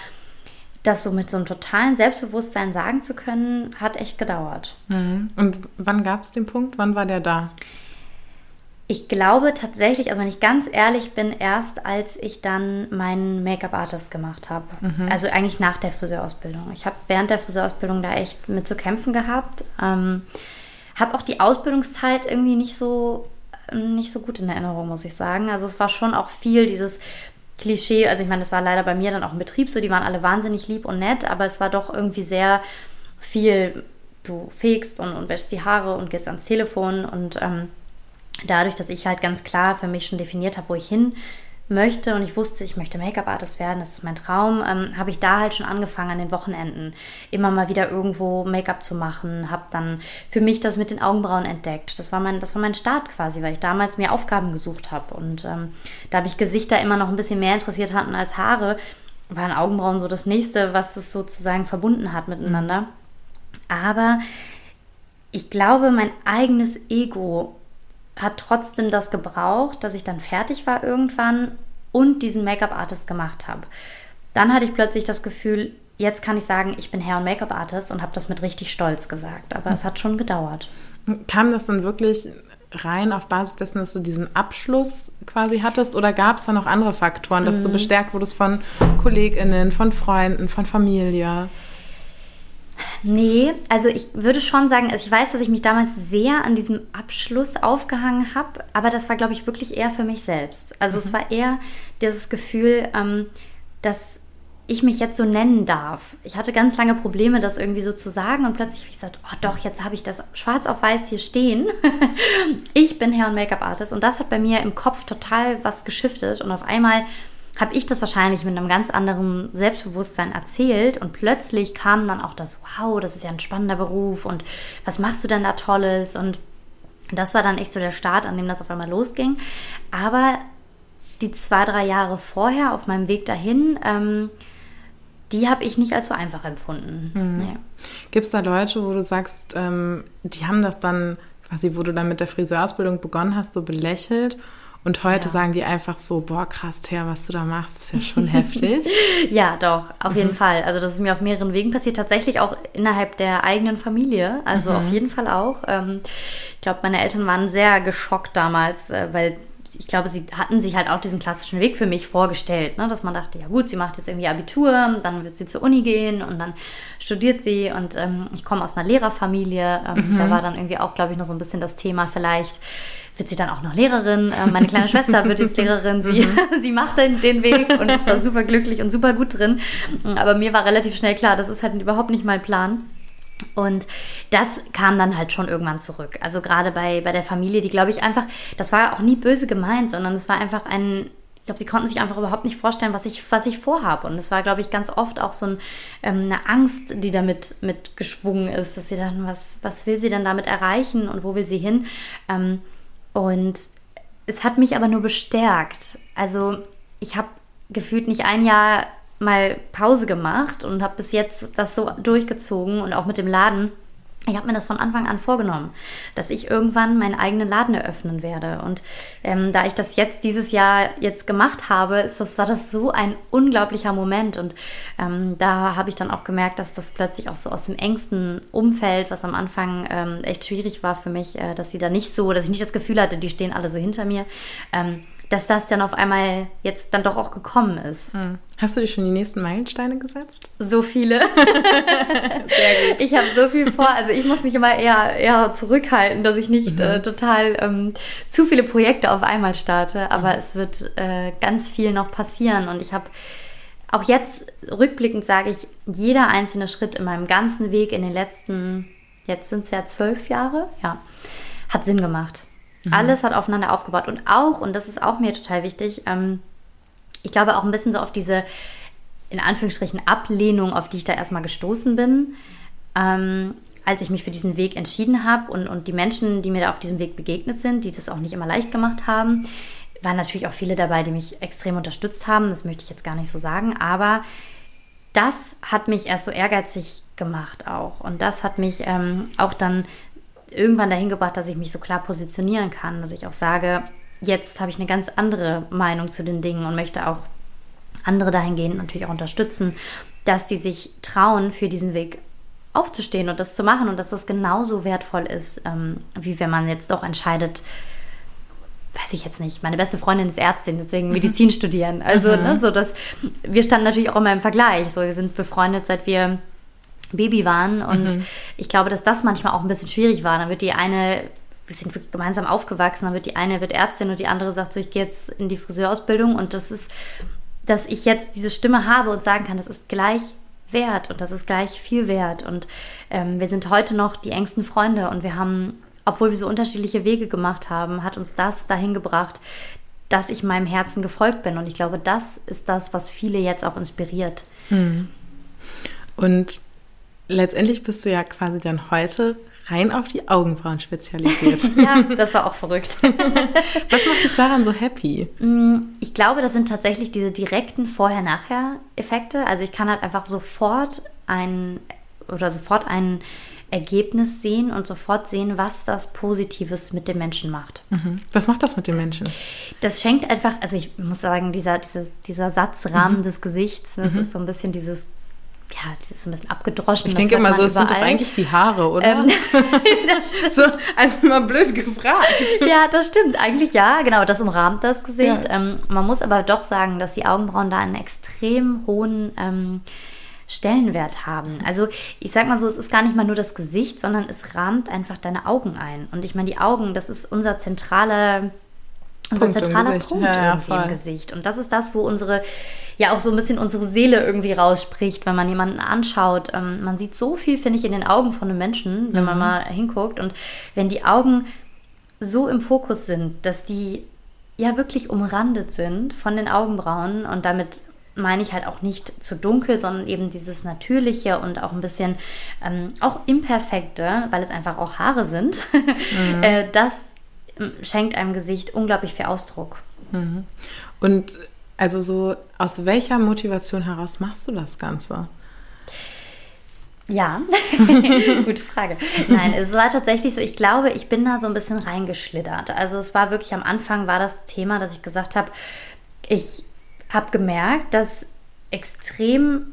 [SPEAKER 1] das so mit so einem totalen Selbstbewusstsein sagen zu können, hat echt gedauert.
[SPEAKER 2] Mhm. Und wann gab es den Punkt? Wann war der da?
[SPEAKER 1] Ich glaube tatsächlich, also wenn ich ganz ehrlich bin, erst als ich dann meinen Make-up-Artist gemacht habe. Mhm. Also eigentlich nach der Friseurausbildung. Ich habe während der Friseurausbildung da echt mit zu kämpfen gehabt. Ähm, habe auch die Ausbildungszeit irgendwie nicht so, nicht so gut in Erinnerung, muss ich sagen. Also es war schon auch viel dieses Klischee. Also ich meine, das war leider bei mir dann auch im Betrieb so. Die waren alle wahnsinnig lieb und nett, aber es war doch irgendwie sehr viel, du fegst und, und wäschst die Haare und gehst ans Telefon und... Ähm, dadurch, dass ich halt ganz klar für mich schon definiert habe, wo ich hin möchte und ich wusste, ich möchte Make-up-Artist werden, das ist mein Traum, ähm, habe ich da halt schon angefangen an den Wochenenden immer mal wieder irgendwo Make-up zu machen, habe dann für mich das mit den Augenbrauen entdeckt. Das war mein, das war mein Start quasi, weil ich damals mir Aufgaben gesucht habe und ähm, da habe ich Gesichter immer noch ein bisschen mehr interessiert hatten als Haare, waren Augenbrauen so das nächste, was das sozusagen verbunden hat miteinander. Aber ich glaube, mein eigenes Ego hat trotzdem das gebraucht, dass ich dann fertig war irgendwann und diesen Make-up-Artist gemacht habe. dann hatte ich plötzlich das Gefühl, jetzt kann ich sagen, ich bin Hair- und Make-up-Artist und habe das mit richtig Stolz gesagt. Aber es hat schon gedauert.
[SPEAKER 2] Kam das dann wirklich rein auf Basis dessen, dass du diesen Abschluss quasi hattest? Oder gab es da noch andere Faktoren, dass mhm. du bestärkt wurdest von KollegInnen, von Freunden, von Familie?
[SPEAKER 1] Nee, also ich würde schon sagen, also ich weiß, dass ich mich damals sehr an diesem Abschluss aufgehangen habe, aber das war, glaube ich, wirklich eher für mich selbst. Also mhm. es war eher dieses Gefühl, ähm, dass ich mich jetzt so nennen darf. Ich hatte ganz lange Probleme, das irgendwie so zu sagen und plötzlich habe ich gesagt, oh doch, jetzt habe ich das schwarz auf weiß hier stehen. [LAUGHS] ich bin Hair- und Make-up-Artist und das hat bei mir im Kopf total was geschiftet und auf einmal habe ich das wahrscheinlich mit einem ganz anderen Selbstbewusstsein erzählt und plötzlich kam dann auch das, wow, das ist ja ein spannender Beruf und was machst du denn da Tolles und das war dann echt so der Start, an dem das auf einmal losging. Aber die zwei, drei Jahre vorher auf meinem Weg dahin, ähm, die habe ich nicht als so einfach empfunden. Mhm. Nee.
[SPEAKER 2] Gibt es da Leute, wo du sagst, ähm, die haben das dann quasi, wo du dann mit der Friseurausbildung begonnen hast, so belächelt? Und heute ja. sagen die einfach so, boah, krass, Thea, was du da machst, ist ja schon heftig. [LAUGHS]
[SPEAKER 1] ja, doch, auf mhm. jeden Fall. Also das ist mir auf mehreren Wegen passiert, tatsächlich auch innerhalb der eigenen Familie. Also mhm. auf jeden Fall auch. Ähm, ich glaube, meine Eltern waren sehr geschockt damals, äh, weil ich glaube, sie hatten sich halt auch diesen klassischen Weg für mich vorgestellt, ne? dass man dachte, ja gut, sie macht jetzt irgendwie Abitur, dann wird sie zur Uni gehen und dann studiert sie und ähm, ich komme aus einer Lehrerfamilie. Ähm, mhm. Da war dann irgendwie auch, glaube ich, noch so ein bisschen das Thema, vielleicht wird sie dann auch noch Lehrerin. Äh, meine kleine Schwester wird jetzt Lehrerin. Sie, mhm. [LAUGHS] sie macht den, den Weg und ist da super glücklich und super gut drin. Aber mir war relativ schnell klar, das ist halt überhaupt nicht mein Plan. Und das kam dann halt schon irgendwann zurück. Also gerade bei, bei der Familie, die glaube ich einfach, das war auch nie böse gemeint, sondern es war einfach ein, ich glaube, sie konnten sich einfach überhaupt nicht vorstellen, was ich, was ich vorhabe. Und es war, glaube ich, ganz oft auch so ein, ähm, eine Angst, die damit mit geschwungen ist, dass sie dann, was, was will sie denn damit erreichen und wo will sie hin? Ähm, und es hat mich aber nur bestärkt. Also ich habe gefühlt nicht ein Jahr mal Pause gemacht und habe bis jetzt das so durchgezogen und auch mit dem Laden. Ich habe mir das von Anfang an vorgenommen, dass ich irgendwann meinen eigenen Laden eröffnen werde. Und ähm, da ich das jetzt dieses Jahr jetzt gemacht habe, ist das, war das so ein unglaublicher Moment. Und ähm, da habe ich dann auch gemerkt, dass das plötzlich auch so aus dem engsten Umfeld, was am Anfang ähm, echt schwierig war für mich, äh, dass sie da nicht so, dass ich nicht das Gefühl hatte, die stehen alle so hinter mir, ähm, dass das dann auf einmal jetzt dann doch auch gekommen ist. Hm.
[SPEAKER 2] Hast du dir schon die nächsten Meilensteine gesetzt?
[SPEAKER 1] So viele. [LAUGHS] Sehr gut. Ich habe so viel vor. Also ich muss mich immer eher, eher zurückhalten, dass ich nicht mhm. äh, total ähm, zu viele Projekte auf einmal starte. Aber mhm. es wird äh, ganz viel noch passieren. Und ich habe auch jetzt rückblickend sage ich, jeder einzelne Schritt in meinem ganzen Weg in den letzten, jetzt sind es ja zwölf Jahre, ja, hat Sinn gemacht. Mhm. Alles hat aufeinander aufgebaut. Und auch, und das ist auch mir total wichtig, ähm, ich glaube auch ein bisschen so auf diese, in Anführungsstrichen, Ablehnung, auf die ich da erstmal gestoßen bin, ähm, als ich mich für diesen Weg entschieden habe und, und die Menschen, die mir da auf diesem Weg begegnet sind, die das auch nicht immer leicht gemacht haben, waren natürlich auch viele dabei, die mich extrem unterstützt haben. Das möchte ich jetzt gar nicht so sagen, aber das hat mich erst so ehrgeizig gemacht auch. Und das hat mich ähm, auch dann irgendwann dahin gebracht, dass ich mich so klar positionieren kann, dass ich auch sage, jetzt habe ich eine ganz andere Meinung zu den Dingen und möchte auch andere dahingehend natürlich auch unterstützen, dass sie sich trauen, für diesen Weg aufzustehen und das zu machen und dass das genauso wertvoll ist, ähm, wie wenn man jetzt doch entscheidet, weiß ich jetzt nicht, meine beste Freundin ist Ärztin, deswegen mhm. Medizin studieren. Also, mhm. ne, so dass wir standen natürlich auch immer im Vergleich. So, wir sind befreundet, seit wir Baby waren. Und mhm. ich glaube, dass das manchmal auch ein bisschen schwierig war. Dann wird die eine, wir sind gemeinsam aufgewachsen, dann wird die eine wird Ärztin und die andere sagt so, ich gehe jetzt in die Friseurausbildung. Und das ist, dass ich jetzt diese Stimme habe und sagen kann, das ist gleich wert und das ist gleich viel wert. Und ähm, wir sind heute noch die engsten Freunde und wir haben, obwohl wir so unterschiedliche Wege gemacht haben, hat uns das dahin gebracht, dass ich meinem Herzen gefolgt bin. Und ich glaube, das ist das, was viele jetzt auch inspiriert. Mhm.
[SPEAKER 2] Und letztendlich bist du ja quasi dann heute rein auf die Augenbrauen spezialisiert. [LAUGHS]
[SPEAKER 1] ja, das war auch verrückt. [LAUGHS]
[SPEAKER 2] Was macht dich daran so happy?
[SPEAKER 1] Mm, ich glaube, das sind tatsächlich diese direkten Vorher-Nachher-Effekte. Also ich kann halt einfach sofort ein oder sofort einen Ergebnis sehen und sofort sehen, was das Positives mit dem Menschen macht.
[SPEAKER 2] Mhm. Was macht das mit dem Menschen?
[SPEAKER 1] Das schenkt einfach, also ich muss sagen, dieser, dieser, dieser Satzrahmen mhm. des Gesichts, das mhm. ist so ein bisschen dieses ja, das ist ein bisschen abgedroschen.
[SPEAKER 2] Ich denke immer so, es sind doch eigentlich die Haare, oder? Ähm, [LAUGHS] das [LAUGHS] stimmt. So, also mal blöd gefragt.
[SPEAKER 1] ja, das stimmt. Eigentlich ja, genau, das umrahmt das Gesicht. Ja. Ähm, man muss aber doch sagen, dass die Augenbrauen da einen extrem hohen ähm, Stellenwert haben. Also ich sag mal so, es ist gar nicht mal nur das Gesicht, sondern es rahmt einfach deine Augen ein. Und ich meine, die Augen, das ist unser zentraler unser Punkt zentraler Punkt ja, irgendwie ja, im Gesicht. Und das ist das, wo unsere, ja auch so ein bisschen unsere Seele irgendwie rausspricht, wenn man jemanden anschaut. Ähm, man sieht so viel, finde ich, in den Augen von einem Menschen, wenn mhm. man mal hinguckt. Und wenn die Augen so im Fokus sind, dass die ja wirklich umrandet sind von den Augenbrauen und damit meine ich halt auch nicht zu dunkel, sondern eben dieses Natürliche und auch ein bisschen ähm, auch Imperfekte, weil es einfach auch Haare sind. [LAUGHS] Mhm. äh, das schenkt einem Gesicht unglaublich viel Ausdruck.
[SPEAKER 2] Mhm. Und also so, aus welcher Motivation heraus machst du das Ganze?
[SPEAKER 1] Ja, [LAUGHS] [LAUGHS] gute Frage. Nein, es war tatsächlich so, ich glaube, ich bin da so ein bisschen reingeschlittert. Also es war wirklich am Anfang war das Thema, dass ich gesagt habe, ich habe gemerkt, dass extrem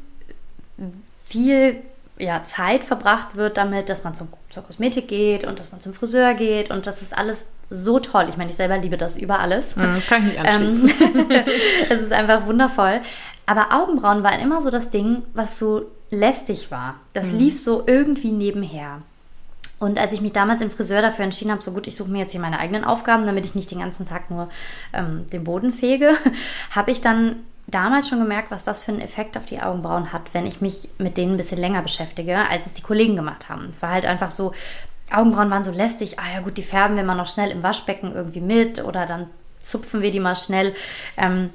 [SPEAKER 1] viel ja, Zeit verbracht wird damit, dass man zum, zur Kosmetik geht und dass man zum Friseur geht und das ist alles so toll. Ich meine, ich selber liebe das über alles.
[SPEAKER 2] Mhm, kann ich mich anschließen. Ähm, [LAUGHS]
[SPEAKER 1] es ist einfach wundervoll. Aber Augenbrauen waren immer so das Ding, was so lästig war. Das mhm. lief so irgendwie nebenher. Und als ich mich damals im Friseur dafür entschieden habe, so gut, ich suche mir jetzt hier meine eigenen Aufgaben, damit ich nicht den ganzen Tag nur ähm, den Boden fege, [LAUGHS] habe ich dann damals schon gemerkt, was das für einen Effekt auf die Augenbrauen hat, wenn ich mich mit denen ein bisschen länger beschäftige, als es die Kollegen gemacht haben. Es war halt einfach so, Augenbrauen waren so lästig. Ah ja gut, die färben wir mal noch schnell im Waschbecken irgendwie mit oder dann zupfen wir die mal schnell. Ähm,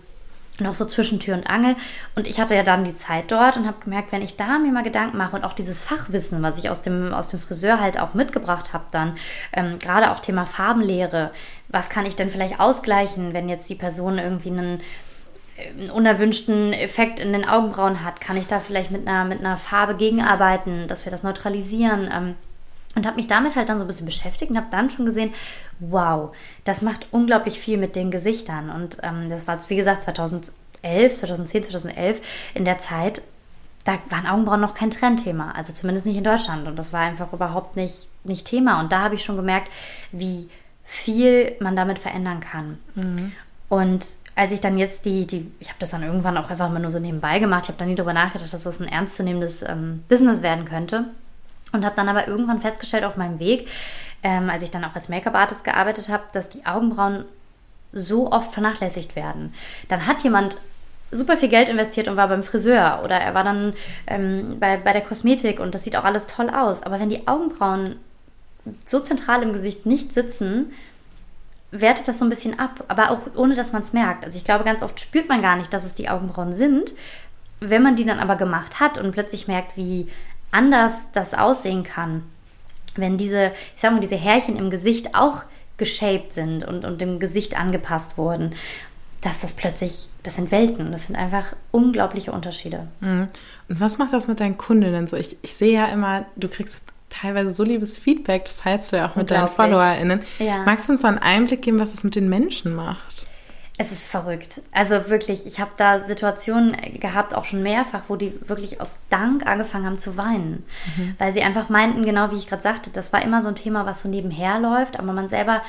[SPEAKER 1] noch so zwischen Tür und Angel. Und ich hatte ja dann die Zeit dort und habe gemerkt, wenn ich da mir mal Gedanken mache und auch dieses Fachwissen, was ich aus dem, aus dem Friseur halt auch mitgebracht habe, dann ähm, gerade auch Thema Farbenlehre, was kann ich denn vielleicht ausgleichen, wenn jetzt die Person irgendwie einen, einen unerwünschten Effekt in den Augenbrauen hat, kann ich da vielleicht mit einer, mit einer Farbe gegenarbeiten, dass wir das neutralisieren. Ähm, und habe mich damit halt dann so ein bisschen beschäftigt und habe dann schon gesehen, wow, das macht unglaublich viel mit den Gesichtern. Und ähm, das war, wie gesagt, 2011, 2010, 2011, in der Zeit, da waren Augenbrauen noch kein Trendthema, also zumindest nicht in Deutschland. Und das war einfach überhaupt nicht, nicht Thema. Und da habe ich schon gemerkt, wie viel man damit verändern kann. Mhm. Und als ich dann jetzt die, die ich habe das dann irgendwann auch einfach mal nur so nebenbei gemacht, ich habe dann nie darüber nachgedacht, dass das ein ernstzunehmendes ähm, Business werden könnte. Und habe dann aber irgendwann festgestellt auf meinem Weg, ähm, als ich dann auch als Make-up-Artist gearbeitet habe, dass die Augenbrauen so oft vernachlässigt werden. Dann hat jemand super viel Geld investiert und war beim Friseur oder er war dann ähm, bei, bei der Kosmetik und das sieht auch alles toll aus. Aber wenn die Augenbrauen so zentral im Gesicht nicht sitzen, wertet das so ein bisschen ab, aber auch ohne dass man es merkt. Also ich glaube, ganz oft spürt man gar nicht, dass es die Augenbrauen sind. Wenn man die dann aber gemacht hat und plötzlich merkt, wie anders das aussehen kann, wenn diese, ich sag mal, diese Härchen im Gesicht auch geshaped sind und, und dem Gesicht angepasst wurden, dass das plötzlich, das sind Welten, das sind einfach unglaubliche Unterschiede.
[SPEAKER 2] Mhm. Und was macht das mit deinen Kundinnen so? Ich, ich sehe ja immer, du kriegst teilweise so liebes Feedback, das teilst du ja auch mit deinen FollowerInnen. Ja. Magst du uns da einen Einblick geben, was das mit den Menschen macht?
[SPEAKER 1] Es ist verrückt. Also wirklich, ich habe da Situationen gehabt, auch schon mehrfach, wo die wirklich aus Dank angefangen haben zu weinen. Mhm. Weil sie einfach meinten, genau wie ich gerade sagte, das war immer so ein Thema, was so nebenher läuft, aber man selber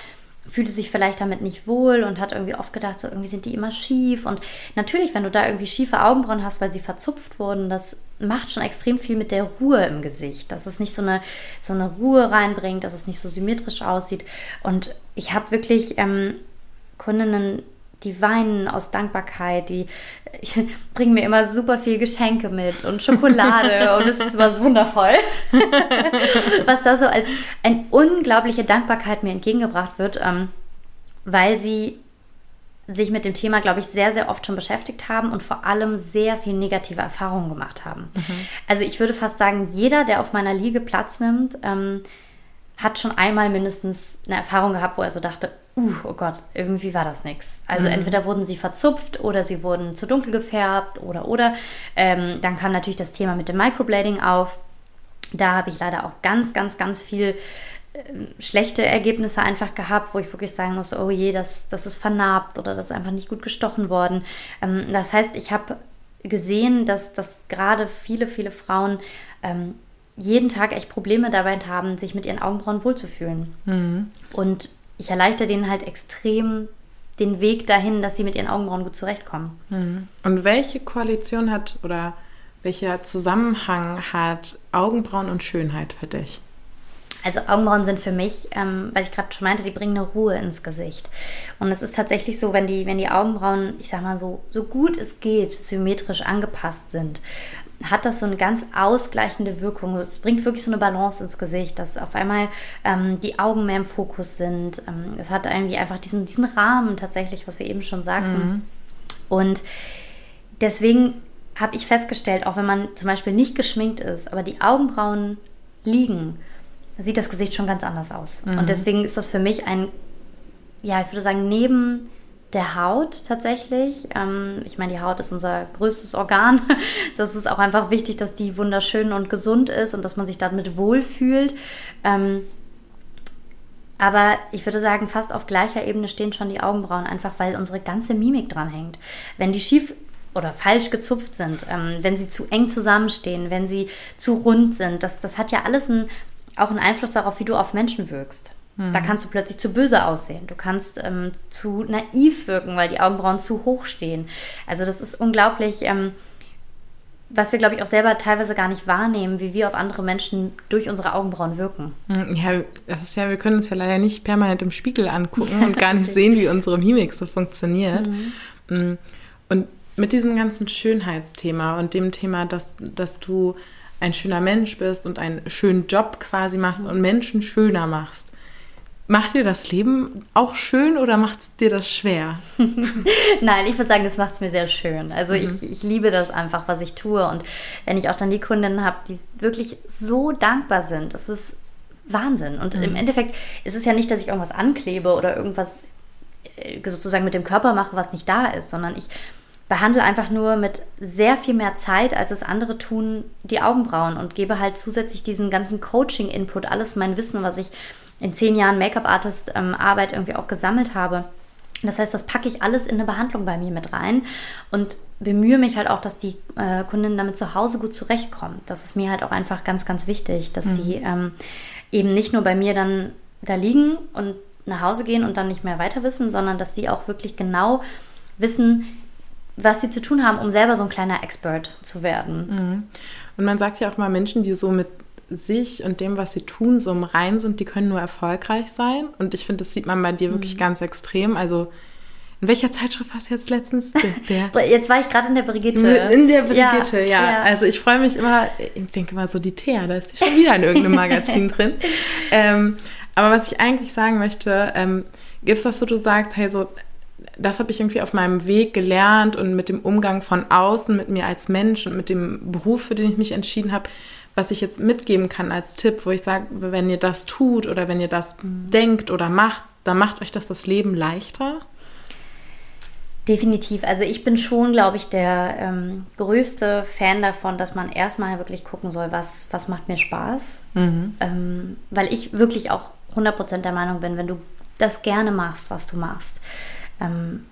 [SPEAKER 1] fühlte sich vielleicht damit nicht wohl und hat irgendwie oft gedacht, so irgendwie sind die immer schief. Und natürlich, wenn du da irgendwie schiefe Augenbrauen hast, weil sie verzupft wurden, das macht schon extrem viel mit der Ruhe im Gesicht, dass es nicht so eine, so eine Ruhe reinbringt, dass es nicht so symmetrisch aussieht. Und ich habe wirklich ähm, Kundinnen die weinen aus Dankbarkeit, die bringen mir immer super viel Geschenke mit und Schokolade [LAUGHS] und es ist was wundervoll. [LAUGHS] was da so als eine unglaubliche Dankbarkeit mir entgegengebracht wird, ähm, weil sie sich mit dem Thema, glaube ich, sehr, sehr oft schon beschäftigt haben und vor allem sehr viel negative Erfahrungen gemacht haben. Mhm. Also ich würde fast sagen, jeder, der auf meiner Liege Platz nimmt, ähm, hat schon einmal mindestens eine Erfahrung gehabt, wo er so dachte, uh, oh Gott, irgendwie war das nichts. Also mhm. entweder wurden sie verzupft oder sie wurden zu dunkel gefärbt oder oder. Ähm, dann kam natürlich das Thema mit dem Microblading auf. Da habe ich leider auch ganz, ganz, ganz viel äh, schlechte Ergebnisse einfach gehabt, wo ich wirklich sagen muss, oh je, das, das ist vernarbt oder das ist einfach nicht gut gestochen worden. Ähm, das heißt, ich habe gesehen, dass, dass gerade viele, viele Frauen ähm, jeden Tag echt Probleme dabei haben, sich mit ihren Augenbrauen wohlzufühlen. Mhm. Und ich erleichter denen halt extrem den Weg dahin, dass sie mit ihren Augenbrauen gut zurechtkommen.
[SPEAKER 2] Mhm. Und welche Koalition hat oder welcher Zusammenhang hat Augenbrauen und Schönheit für dich?
[SPEAKER 1] Also Augenbrauen sind für mich, ähm, weil ich gerade schon meinte, die bringen eine Ruhe ins Gesicht. Und es ist tatsächlich so, wenn die, wenn die Augenbrauen, ich sag mal so, so gut es geht, symmetrisch angepasst sind, hat das so eine ganz ausgleichende Wirkung. Es bringt wirklich so eine Balance ins Gesicht, dass auf einmal ähm, die Augen mehr im Fokus sind. Ähm, es hat irgendwie einfach diesen, diesen Rahmen tatsächlich, was wir eben schon sagten. Mhm. Und deswegen habe ich festgestellt, auch wenn man zum Beispiel nicht geschminkt ist, aber die Augenbrauen liegen, sieht das Gesicht schon ganz anders aus. Mhm. Und deswegen ist das für mich ein, ja, ich würde sagen, neben der Haut tatsächlich. Ähm, ich meine, die Haut ist unser größtes Organ. [LAUGHS] Das ist auch einfach wichtig, dass die wunderschön und gesund ist und dass man sich damit wohlfühlt. Ähm, aber ich würde sagen, fast auf gleicher Ebene stehen schon die Augenbrauen, einfach weil unsere ganze Mimik dran hängt. Wenn die schief oder falsch gezupft sind, ähm, wenn sie zu eng zusammenstehen, wenn sie zu rund sind, das, das hat ja alles ein, auch einen Einfluss darauf, wie du auf Menschen wirkst. Mhm. Da kannst du plötzlich zu böse aussehen. Du kannst ähm, zu naiv wirken, weil die Augenbrauen zu hoch stehen. Also das ist unglaublich, ähm, was wir, glaube ich, auch selber teilweise gar nicht wahrnehmen, wie wir auf andere Menschen durch unsere Augenbrauen wirken.
[SPEAKER 2] Mhm, ja, das ist ja, wir können uns ja leider nicht permanent im Spiegel angucken [LAUGHS] und gar nicht sehen, wie unsere Mimik so funktioniert. Mhm. mhm. Und mit diesem ganzen Schönheitsthema und dem Thema, dass, dass du ein schöner Mensch bist und einen schönen Job quasi machst mhm. und Menschen schöner machst. Macht dir das Leben auch schön oder macht dir das schwer? [LAUGHS]
[SPEAKER 1] Nein, ich würde sagen, es macht es mir sehr schön. Also mhm. ich, ich liebe das einfach, was ich tue. Und wenn ich auch dann die Kundinnen habe, die wirklich so dankbar sind, das ist Wahnsinn. Und mhm. im Endeffekt ist es ja nicht, dass ich irgendwas anklebe oder irgendwas äh, sozusagen mit dem Körper mache, was nicht da ist, sondern ich behandle einfach nur mit sehr viel mehr Zeit, als es andere tun, die Augenbrauen und gebe halt zusätzlich diesen ganzen Coaching-Input, alles mein Wissen, was ich in zehn Jahren Make-up-Artist-Arbeit ähm, irgendwie auch gesammelt habe. Das heißt, das packe ich alles in eine Behandlung bei mir mit rein und bemühe mich halt auch, dass die äh, Kundinnen damit zu Hause gut zurechtkommen. Das ist mir halt auch einfach ganz, ganz wichtig, dass mhm. sie ähm, eben nicht nur bei mir dann da liegen und nach Hause gehen und dann nicht mehr weiter wissen, sondern dass sie auch wirklich genau wissen, was sie zu tun haben, um selber so ein kleiner Expert zu werden.
[SPEAKER 2] Mhm. Und man sagt ja auch mal, Menschen, die so mit sich und dem, was sie tun, so im Rein sind, die können nur erfolgreich sein. Und ich finde, das sieht man bei dir wirklich mhm. ganz extrem. Also in welcher Zeitschrift warst du jetzt letztens?
[SPEAKER 1] Der, [LAUGHS] jetzt war ich gerade in der Brigitte.
[SPEAKER 2] In der Brigitte, ja. ja. ja. Also ich freue mich immer, ich denke mal so die Thea, da ist die schon wieder in irgendeinem Magazin [LAUGHS] drin. Ähm, aber was ich eigentlich sagen möchte, ähm, gibt es das so, du sagst, hey, so, das habe ich irgendwie auf meinem Weg gelernt und mit dem Umgang von außen, mit mir als Mensch und mit dem Beruf, für den ich mich entschieden habe, was ich jetzt mitgeben kann als Tipp, wo ich sage, wenn ihr das tut oder wenn ihr das mhm. denkt oder macht, dann macht euch das das Leben leichter?
[SPEAKER 1] Definitiv. Also ich bin schon, glaube ich, der ähm, größte Fan davon, dass man erstmal wirklich gucken soll, was, was macht mir Spaß. Mhm. Ähm, weil ich wirklich auch 100% der Meinung bin, wenn du das gerne machst, was du machst, ähm,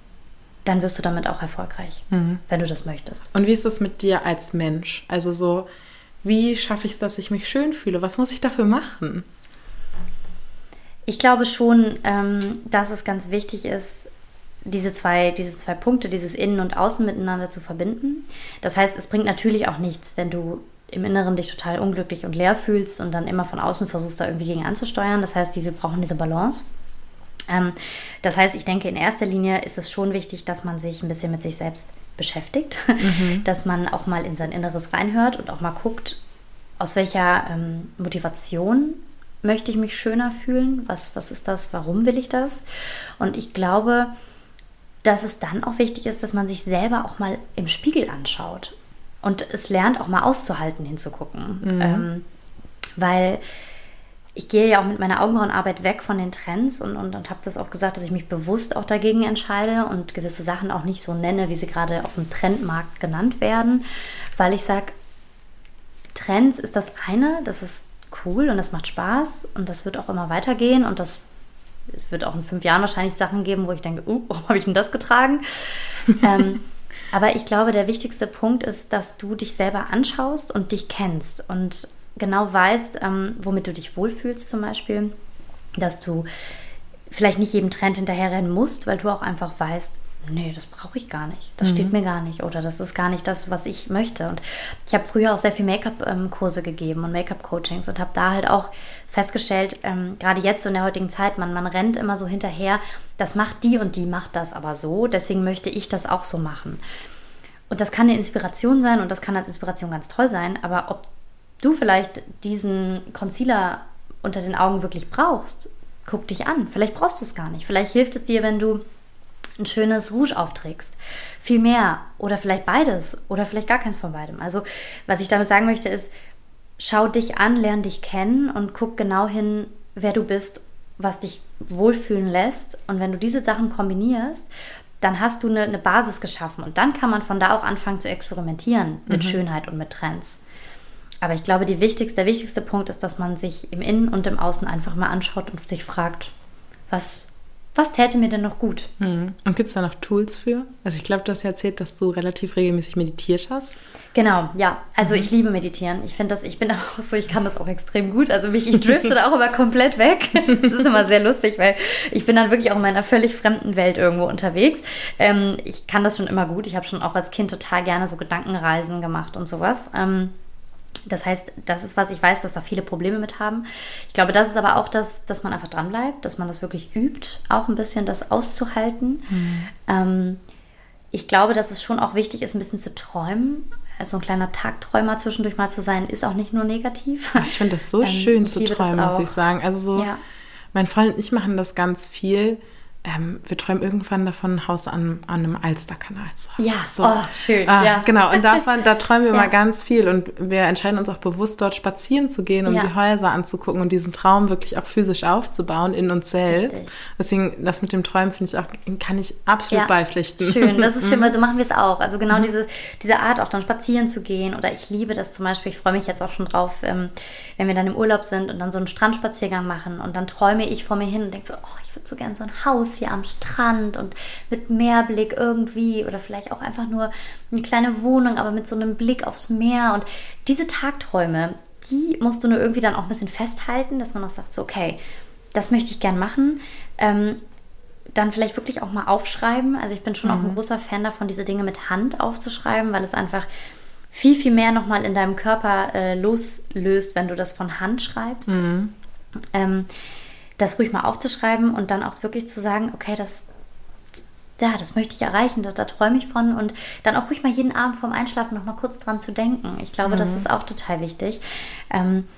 [SPEAKER 1] dann wirst du damit auch erfolgreich, mhm. wenn du das möchtest.
[SPEAKER 2] Und wie ist das mit dir als Mensch? Also so, wie schaffe ich es, dass ich mich schön fühle? Was muss ich dafür machen?
[SPEAKER 1] Ich glaube schon, ähm, dass es ganz wichtig ist, diese zwei, diese zwei Punkte, dieses Innen und Außen miteinander zu verbinden. Das heißt, es bringt natürlich auch nichts, wenn du im Inneren dich total unglücklich und leer fühlst und dann immer von außen versuchst, da irgendwie gegen anzusteuern. Das heißt, wir brauchen diese Balance. Ähm, das heißt, ich denke, in erster Linie ist es schon wichtig, dass man sich ein bisschen mit sich selbst beschäftigt, mhm. [LAUGHS] dass man auch mal in sein Inneres reinhört und auch mal guckt, aus welcher ähm, Motivation möchte ich mich schöner fühlen, was, was ist das, warum will ich das? Und ich glaube, dass es dann auch wichtig ist, dass man sich selber auch mal im Spiegel anschaut und es lernt auch mal auszuhalten, hinzugucken. Mhm. Ähm, weil ich gehe ja auch mit meiner Augenbrauenarbeit weg von den Trends und, und, und habe das auch gesagt, dass ich mich bewusst auch dagegen entscheide und gewisse Sachen auch nicht so nenne, wie sie gerade auf dem Trendmarkt genannt werden, weil ich sage, Trends ist das eine, das ist cool und das macht Spaß und das wird auch immer weitergehen und das es wird auch in fünf Jahren wahrscheinlich Sachen geben, wo ich denke, uh, warum habe ich denn das getragen? [LAUGHS] ähm, aber ich glaube, der wichtigste Punkt ist, dass du dich selber anschaust und dich kennst und genau weißt, ähm, womit du dich wohlfühlst zum Beispiel, dass du vielleicht nicht jedem Trend hinterherrennen musst, weil du auch einfach weißt, nee, das brauche ich gar nicht. Das mhm. steht mir gar nicht oder das ist gar nicht das, was ich möchte. Und ich habe früher auch sehr viel Make-up-Kurse gegeben und Make-up-Coachings und habe da halt auch festgestellt, ähm, gerade jetzt in der heutigen Zeit, man, man rennt immer so hinterher, das macht die und die macht das aber so, deswegen möchte ich das auch so machen. Und das kann eine Inspiration sein und das kann als Inspiration ganz toll sein, aber ob du vielleicht diesen Concealer unter den Augen wirklich brauchst, guck dich an. Vielleicht brauchst du es gar nicht. Vielleicht hilft es dir, wenn du ein schönes Rouge aufträgst. Viel mehr oder vielleicht beides oder vielleicht gar keins von beidem. Also, was ich damit sagen möchte, ist, schau dich an, lern dich kennen und guck genau hin, wer du bist, was dich wohlfühlen lässt. Und wenn du diese Sachen kombinierst, dann hast du eine, eine Basis geschaffen und dann kann man von da auch anfangen zu experimentieren mit mhm. Schönheit und mit Trends. Aber ich glaube, wichtigste, der wichtigste Punkt ist, dass man sich im Innen und im Außen einfach mal anschaut und sich fragt, was was täte mir denn noch gut?
[SPEAKER 2] Mhm. Und gibt es da noch Tools für? Also ich glaube, du hast ja erzählt, dass du relativ regelmäßig meditiert hast.
[SPEAKER 1] Genau, ja. Also mhm. ich liebe meditieren. Ich finde das, ich bin [LAUGHS] auch so, ich kann das auch extrem gut. Also mich, ich drifte da auch immer komplett weg. [LAUGHS] Das ist immer sehr lustig, weil ich bin dann wirklich auch in meiner völlig fremden Welt irgendwo unterwegs. Ähm, ich kann das schon immer gut. Ich habe schon auch als Kind total gerne so Gedankenreisen gemacht und sowas. Ähm, das heißt, das ist was ich weiß, dass da viele Probleme mit haben. Ich glaube, das ist aber auch das, dass man einfach dranbleibt, dass man das wirklich übt, auch ein bisschen das auszuhalten. Mhm. Ähm, ich glaube, dass es schon auch wichtig ist, ein bisschen zu träumen. Also ein kleiner Tagträumer zwischendurch mal zu sein, ist auch nicht nur negativ.
[SPEAKER 2] Ich finde das so ähm, schön zu träumen, muss ich sagen. Also so, ja. mein Freund und ich machen das ganz viel ähm, wir träumen irgendwann davon, ein Haus an, an einem Alsterkanal zu haben.
[SPEAKER 1] Ja, so. oh, schön.
[SPEAKER 2] Ah,
[SPEAKER 1] ja.
[SPEAKER 2] Genau, und davon, da träumen wir [LAUGHS] ja. mal ganz viel und wir entscheiden uns auch bewusst, dort spazieren zu gehen, um ja. die Häuser anzugucken und diesen Traum wirklich auch physisch aufzubauen in uns selbst. Richtig. Deswegen, das mit dem Träumen finde ich auch, kann ich absolut beipflichten.
[SPEAKER 1] Schön, das ist schön, weil so machen wir es auch. Also genau mhm. diese, diese Art, auch dann spazieren zu gehen oder ich liebe das zum Beispiel, ich freue mich jetzt auch schon drauf, ähm, wenn wir dann im Urlaub sind und dann so einen Strandspaziergang machen und dann träume ich vor mir hin und denke so, oh, ich würde so gerne so ein Haus hier am Strand und mit Meerblick irgendwie oder vielleicht auch einfach nur eine kleine Wohnung, aber mit so einem Blick aufs Meer. Und diese Tagträume, die musst du nur irgendwie dann auch ein bisschen festhalten, dass man auch sagt, so, okay, das möchte ich gern machen. Ähm, dann vielleicht wirklich auch mal aufschreiben. Also ich bin schon mhm. auch ein mhm. großer Fan davon, diese Dinge mit Hand aufzuschreiben, weil es einfach viel, viel mehr nochmal in deinem Körper äh, loslöst, wenn du das von Hand schreibst. Mhm. Ähm, das ruhig mal aufzuschreiben und dann auch wirklich zu sagen, okay, das, ja, das möchte ich erreichen, da, da träume ich von und dann auch ruhig mal jeden Abend vorm Einschlafen noch mal kurz dran zu denken. Ich glaube, mhm. das ist auch total wichtig, ähm,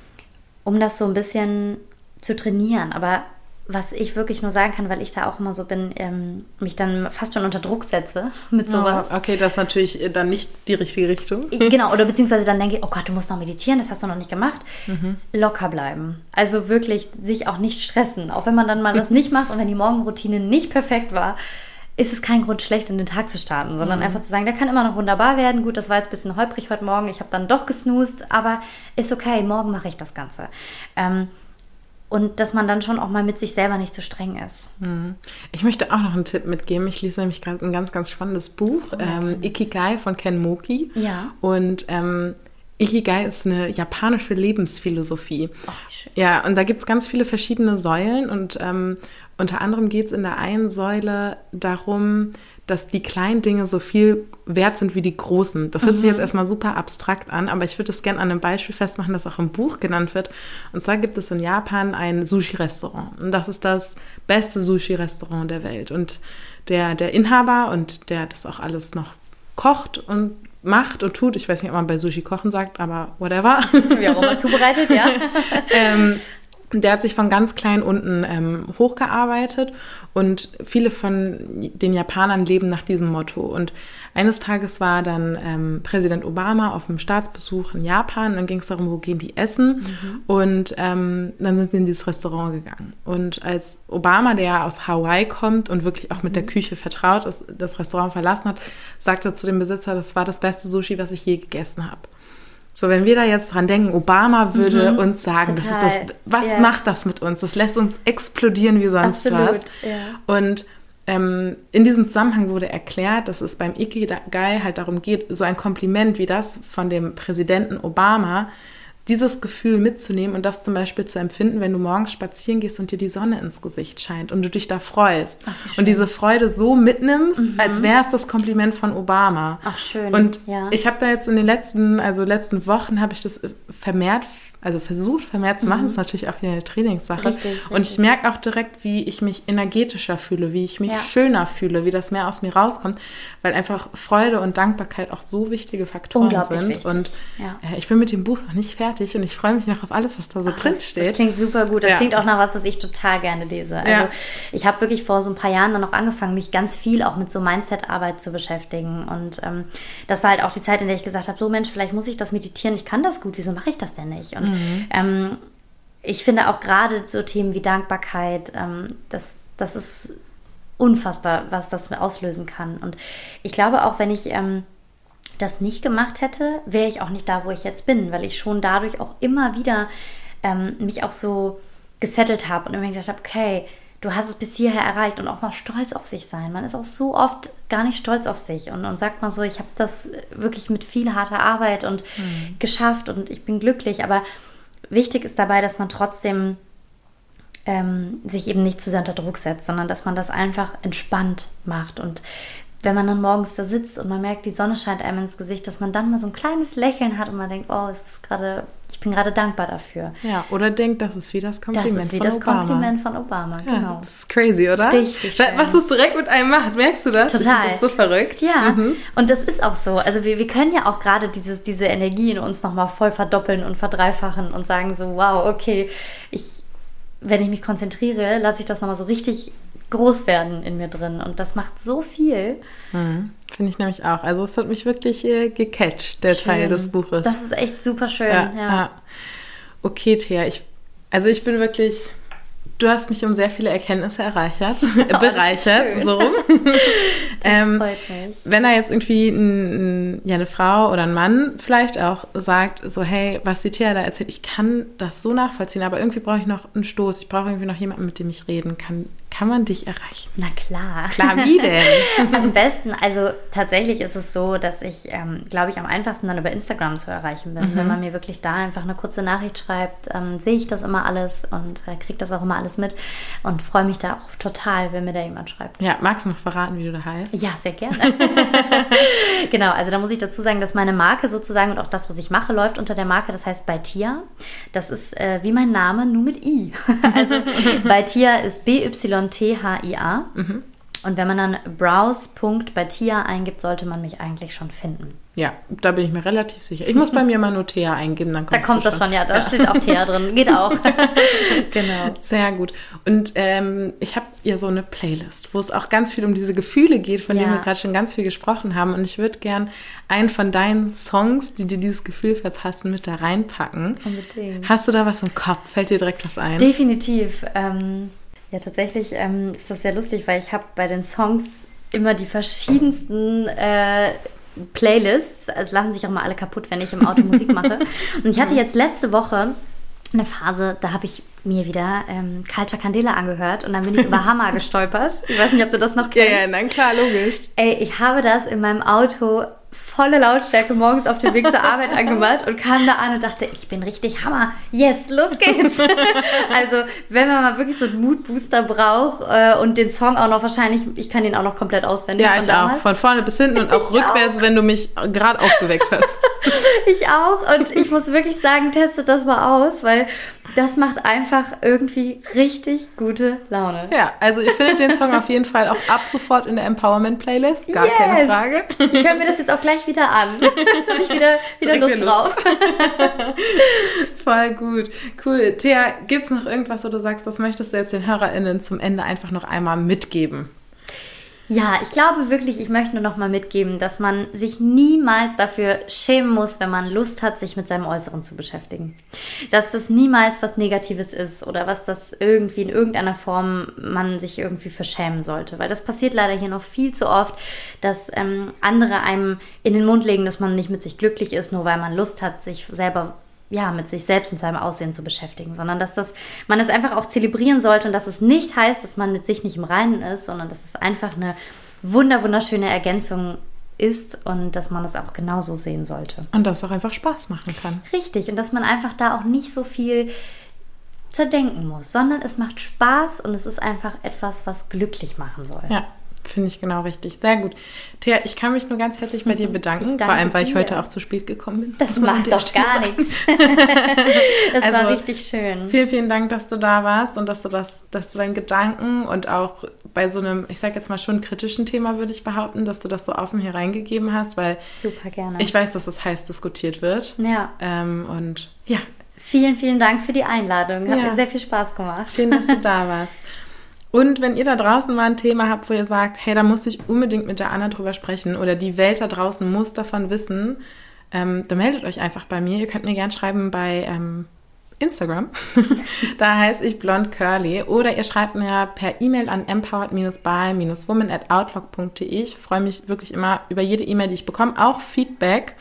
[SPEAKER 1] um das so ein bisschen zu trainieren. Aber was ich wirklich nur sagen kann, weil ich da auch immer so bin, ähm, mich dann fast schon unter Druck setze [LAUGHS] mit sowas.
[SPEAKER 2] Oh, okay, das ist natürlich dann nicht die richtige Richtung.
[SPEAKER 1] Genau, oder beziehungsweise dann denke ich, oh Gott, du musst noch meditieren, das hast du noch nicht gemacht. Mhm. Locker bleiben. Also wirklich sich auch nicht stressen. Auch wenn man dann mal das nicht macht und wenn die Morgenroutine nicht perfekt war, ist es kein Grund, schlecht in den Tag zu starten, sondern mhm. einfach zu sagen, der kann immer noch wunderbar werden. Gut, das war jetzt ein bisschen holprig heute Morgen, ich habe dann doch gesnoost, aber ist okay, morgen mache ich das Ganze. Ähm, und dass man dann schon auch mal mit sich selber nicht so streng ist.
[SPEAKER 2] Mhm. Ich möchte auch noch einen Tipp mitgeben. Ich lese nämlich gerade ein ganz, ganz spannendes Buch, oh, ähm, Ikigai von Ken Moki.
[SPEAKER 1] Ja.
[SPEAKER 2] Und ähm, Ikigai ist eine japanische Lebensphilosophie.
[SPEAKER 1] Oh,
[SPEAKER 2] ja, und da gibt es ganz viele verschiedene Säulen und ähm, unter anderem geht es in der einen Säule darum, dass die kleinen Dinge so viel wert sind wie die großen. Das hört mhm. sich jetzt erstmal super abstrakt an, aber ich würde es gerne an einem Beispiel festmachen, das auch im Buch genannt wird. Und zwar gibt es in Japan ein Sushi-Restaurant. Und das ist das beste Sushi-Restaurant der Welt. Und der, der Inhaber und der das auch alles noch kocht und macht und tut, ich weiß nicht, ob man bei Sushi kochen sagt, aber whatever.
[SPEAKER 1] Wie auch immer zubereitet, ja. [LAUGHS]
[SPEAKER 2] ähm, der hat sich von ganz klein unten ähm, hochgearbeitet und viele von den Japanern leben nach diesem Motto. Und eines Tages war dann ähm, Präsident Obama auf einem Staatsbesuch in Japan und dann ging es darum, wo gehen die essen. Mhm. Und ähm, dann sind sie in dieses Restaurant gegangen. Und als Obama, der aus Hawaii kommt und wirklich auch mit mhm. der Küche vertraut ist, das Restaurant verlassen hat, sagte zu dem Besitzer, das war das beste Sushi, was ich je gegessen habe. So, wenn wir da jetzt dran denken, Obama würde mhm, uns sagen, das ist das, was ja. macht das mit uns? Das lässt uns explodieren wie sonst Absolut, was. Ja. Und ähm, in diesem Zusammenhang wurde erklärt, dass es beim Ikigai halt darum geht, so ein Kompliment wie das von dem Präsidenten Obama dieses Gefühl mitzunehmen und das zum Beispiel zu empfinden, wenn du morgens spazieren gehst und dir die Sonne ins Gesicht scheint und du dich da freust. Ach, und diese Freude so mitnimmst, mhm. als wäre es das Kompliment von Obama.
[SPEAKER 1] Ach schön.
[SPEAKER 2] Und ja. ich habe da jetzt in den letzten, also letzten Wochen habe ich das vermehrt also versucht vermehrt zu machen, mhm. ist natürlich auch wieder eine Trainingssache. Richtig, richtig. Und ich merke auch direkt, wie ich mich energetischer fühle, wie ich mich ja. schöner fühle, wie das mehr aus mir rauskommt, weil einfach Freude und Dankbarkeit auch so wichtige Faktoren sind. Wichtig. Und ja. äh, ich bin mit dem Buch noch nicht fertig und ich freue mich noch auf alles, was da so Ach, drin
[SPEAKER 1] das,
[SPEAKER 2] steht.
[SPEAKER 1] Das klingt super gut. Das ja. klingt auch nach was, was ich total gerne lese. Also ich habe wirklich vor so ein paar Jahren dann auch angefangen, mich ganz viel auch mit so Mindset-Arbeit zu beschäftigen. Und ähm, das war halt auch die Zeit, in der ich gesagt habe, so Mensch, vielleicht muss ich das meditieren, ich kann das gut, wieso mache ich das denn nicht? Und Mhm. Ähm, ich finde auch gerade so Themen wie Dankbarkeit, ähm, das, das ist unfassbar, was das auslösen kann. Und ich glaube auch, wenn ich ähm, das nicht gemacht hätte, wäre ich auch nicht da, wo ich jetzt bin, weil ich schon dadurch auch immer wieder ähm, mich auch so gesettelt habe und immer gedacht habe, okay, du hast es bis hierher erreicht und auch mal stolz auf sich sein. Man ist auch so oft gar nicht stolz auf sich und, und sagt mal so, ich habe das wirklich mit viel harter Arbeit und mhm. geschafft und ich bin glücklich, aber wichtig ist dabei, dass man trotzdem ähm, sich eben nicht zu sehr unter Druck setzt, sondern dass man das einfach entspannt macht. Und wenn man dann morgens da sitzt und man merkt, die Sonne scheint einem ins Gesicht, dass man dann mal so ein kleines Lächeln hat und man denkt, oh, es ist gerade, ich bin gerade dankbar dafür.
[SPEAKER 2] Ja, oder denkt, das ist wie das Kompliment
[SPEAKER 1] das ist wie das Obama. Kompliment von Obama, ja, genau.
[SPEAKER 2] Das ist crazy, oder?
[SPEAKER 1] Richtig.
[SPEAKER 2] Schön. Was es direkt mit einem macht, merkst du das?
[SPEAKER 1] Total.
[SPEAKER 2] Das ist so verrückt.
[SPEAKER 1] Ja, mhm. und das ist auch so. Also wir, wir können ja auch gerade dieses, diese Energie in uns nochmal voll verdoppeln und verdreifachen und sagen so, wow, okay, ich, wenn ich mich konzentriere, lasse ich das nochmal so richtig groß werden in mir drin. Und das macht so viel.
[SPEAKER 2] Mhm. Finde ich nämlich auch. Also es hat mich wirklich äh, gecatcht, der schön. Teil des Buches.
[SPEAKER 1] Das ist echt super schön. Ja, ja. ja.
[SPEAKER 2] Okay, Thea, ich, also ich bin wirklich Du hast mich um sehr viele Erkenntnisse erreichert, [LAUGHS] oh, bereichert, so [LAUGHS] rum. [LAUGHS] ähm, wenn da jetzt irgendwie ein, ja, eine Frau oder ein Mann vielleicht auch sagt, so, hey, was die Thea da erzählt, ich kann das so nachvollziehen, aber irgendwie brauche ich noch einen Stoß, ich brauche irgendwie noch jemanden, mit dem ich reden kann kann man dich erreichen?
[SPEAKER 1] Na klar.
[SPEAKER 2] Klar, wie [LAUGHS] denn?
[SPEAKER 1] am besten, also tatsächlich ist es so, dass ich, ähm, glaube ich, am einfachsten dann über Instagram zu erreichen bin. Mhm. Wenn man mir wirklich da einfach eine kurze Nachricht schreibt, ähm, sehe ich das immer alles und äh, kriege das auch immer alles mit und freue mich da auch total, wenn mir da jemand schreibt.
[SPEAKER 2] Ja, magst du noch verraten, wie du da heißt?
[SPEAKER 1] Ja, sehr gerne. [LAUGHS] [LAUGHS] genau, also da muss ich dazu sagen, dass meine Marke sozusagen und auch das, was ich mache, läuft unter der Marke, das heißt bei Tia. Das ist äh, wie mein Name, nur mit I. also bei Tia ist BY T-H-I-A. Mhm. Und wenn man dann browse.bei eingibt, sollte man mich eigentlich schon finden.
[SPEAKER 2] Ja, da bin ich mir relativ sicher. Ich muss bei mir mal nur Thea eingeben, dann kommt
[SPEAKER 1] Da kommt das schon, ja, da ja. steht auch Thea drin. Geht auch. [LAUGHS]
[SPEAKER 2] genau. Sehr gut. Und ähm, ich habe ja so eine Playlist, wo es auch ganz viel um diese Gefühle geht, von ja. denen wir gerade schon ganz viel gesprochen haben. Und ich würde gern einen von deinen Songs, die dir dieses Gefühl verpassen, mit da reinpacken. Unbedingt. Hast du da was im Kopf? Fällt dir direkt was ein?
[SPEAKER 1] Definitiv. Ähm ja, tatsächlich ähm, ist das sehr lustig, weil ich habe bei den Songs immer die verschiedensten äh, Playlists. Es lachen sich auch mal alle kaputt, wenn ich im Auto Musik mache. [LAUGHS] Und ich hatte jetzt letzte Woche eine Phase, da habe ich mir wieder ähm, Culture Candela angehört und dann bin ich über [LAUGHS] Hammer gestolpert. Ich weiß nicht, ob du das noch kennst.
[SPEAKER 2] Ja, ja, nein, klar, logisch.
[SPEAKER 1] Ey, ich habe das in meinem Auto volle Lautstärke morgens auf dem Weg zur Arbeit [LAUGHS] angemacht und kam da an und dachte, ich bin richtig Hammer. Yes, los geht's. [LAUGHS] also, wenn man mal wirklich so einen Moodbooster braucht äh, und den Song auch noch wahrscheinlich, ich kann den auch noch komplett auswendig.
[SPEAKER 2] Ja, ich damals. auch. Von vorne bis hinten und auch [LAUGHS] ich rückwärts, auch. wenn du mich gerade aufgeweckt hast.
[SPEAKER 1] ich auch. Und ich muss wirklich sagen, testet das mal aus, weil das macht einfach irgendwie richtig gute Laune.
[SPEAKER 2] Ja, also ihr findet den Song auf jeden Fall auch ab sofort in der Empowerment-Playlist. Gar yes. keine Frage.
[SPEAKER 1] Ich höre mir das jetzt auch gleich wieder an. [LAUGHS] Jetzt habe ich wieder, wieder Lust drauf. [LAUGHS]
[SPEAKER 2] Voll gut. Cool. Thea, gibt es noch irgendwas, wo du sagst, das möchtest du jetzt den HörerInnen zum Ende einfach noch einmal mitgeben?
[SPEAKER 1] Ja, ich glaube wirklich, ich möchte nur noch mal mitgeben, dass man sich niemals dafür schämen muss, wenn man Lust hat, sich mit seinem Äußeren zu beschäftigen. Dass das niemals was Negatives ist oder was das irgendwie in irgendeiner Form man sich irgendwie verschämen sollte. Weil das passiert leider hier noch viel zu oft, dass ähm, andere einem in den Mund legen, dass man nicht mit sich glücklich ist, nur weil man Lust hat, sich selber ja, mit sich selbst und seinem Aussehen zu beschäftigen, sondern dass das, man es einfach auch zelebrieren sollte und dass es nicht heißt, dass man mit sich nicht im Reinen ist, sondern dass es einfach eine wunder, wunderschöne Ergänzung ist und dass man das auch genauso sehen sollte.
[SPEAKER 2] Und dass es auch einfach Spaß machen kann.
[SPEAKER 1] Richtig, und dass man einfach da auch nicht so viel zerdenken muss, sondern es macht Spaß und es ist einfach etwas, was glücklich machen soll.
[SPEAKER 2] Ja, Finde ich genau richtig. Sehr gut. Thea, ich kann mich nur ganz herzlich bei dir bedanken, vor allem, weil dir. ich heute auch zu spät gekommen bin.
[SPEAKER 1] Das macht doch gar nichts. [LAUGHS] das also, war richtig schön.
[SPEAKER 2] Vielen, vielen Dank, dass du da warst und dass du das, dass du deinen Gedanken und auch bei so einem, ich sage jetzt mal schon kritischen Thema, würde ich behaupten, dass du das so offen hier reingegeben hast, weil
[SPEAKER 1] Super gerne.
[SPEAKER 2] ich weiß, dass es heiß diskutiert wird.
[SPEAKER 1] Ja.
[SPEAKER 2] Ähm, und ja.
[SPEAKER 1] Vielen, vielen Dank für die Einladung. Hat ja. mir sehr viel Spaß gemacht.
[SPEAKER 2] Schön, dass du [LAUGHS] da warst. Und wenn ihr da draußen mal ein Thema habt, wo ihr sagt, hey, da muss ich unbedingt mit der Anna drüber sprechen oder die Welt da draußen muss davon wissen, ähm, dann meldet euch einfach bei mir. Ihr könnt mir gerne schreiben bei ähm, Instagram. [LAUGHS] da heiße ich blond curly. Oder ihr schreibt mir per E-Mail an empowered-by-woman at outlook.de. Ich freue mich wirklich immer über jede E-Mail, die ich bekomme, auch Feedback.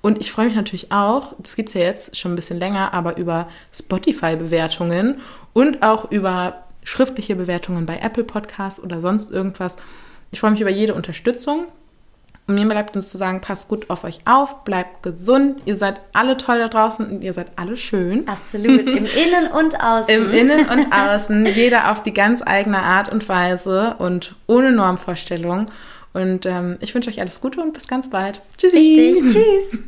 [SPEAKER 2] Und ich freue mich natürlich auch, das gibt es ja jetzt schon ein bisschen länger, aber über Spotify-Bewertungen und auch über schriftliche Bewertungen bei Apple Podcasts oder sonst irgendwas. Ich freue mich über jede Unterstützung. Und mir bleibt uns zu sagen, passt gut auf euch auf, bleibt gesund. Ihr seid alle toll da draußen und ihr seid alle schön.
[SPEAKER 1] Absolut, im [LAUGHS] Innen und Außen.
[SPEAKER 2] Im Innen und Außen, jeder auf die ganz eigene Art und Weise und ohne Normvorstellung. Und ähm, ich wünsche euch alles Gute und bis ganz bald.
[SPEAKER 1] Tschüssi. Richtig. Tschüss.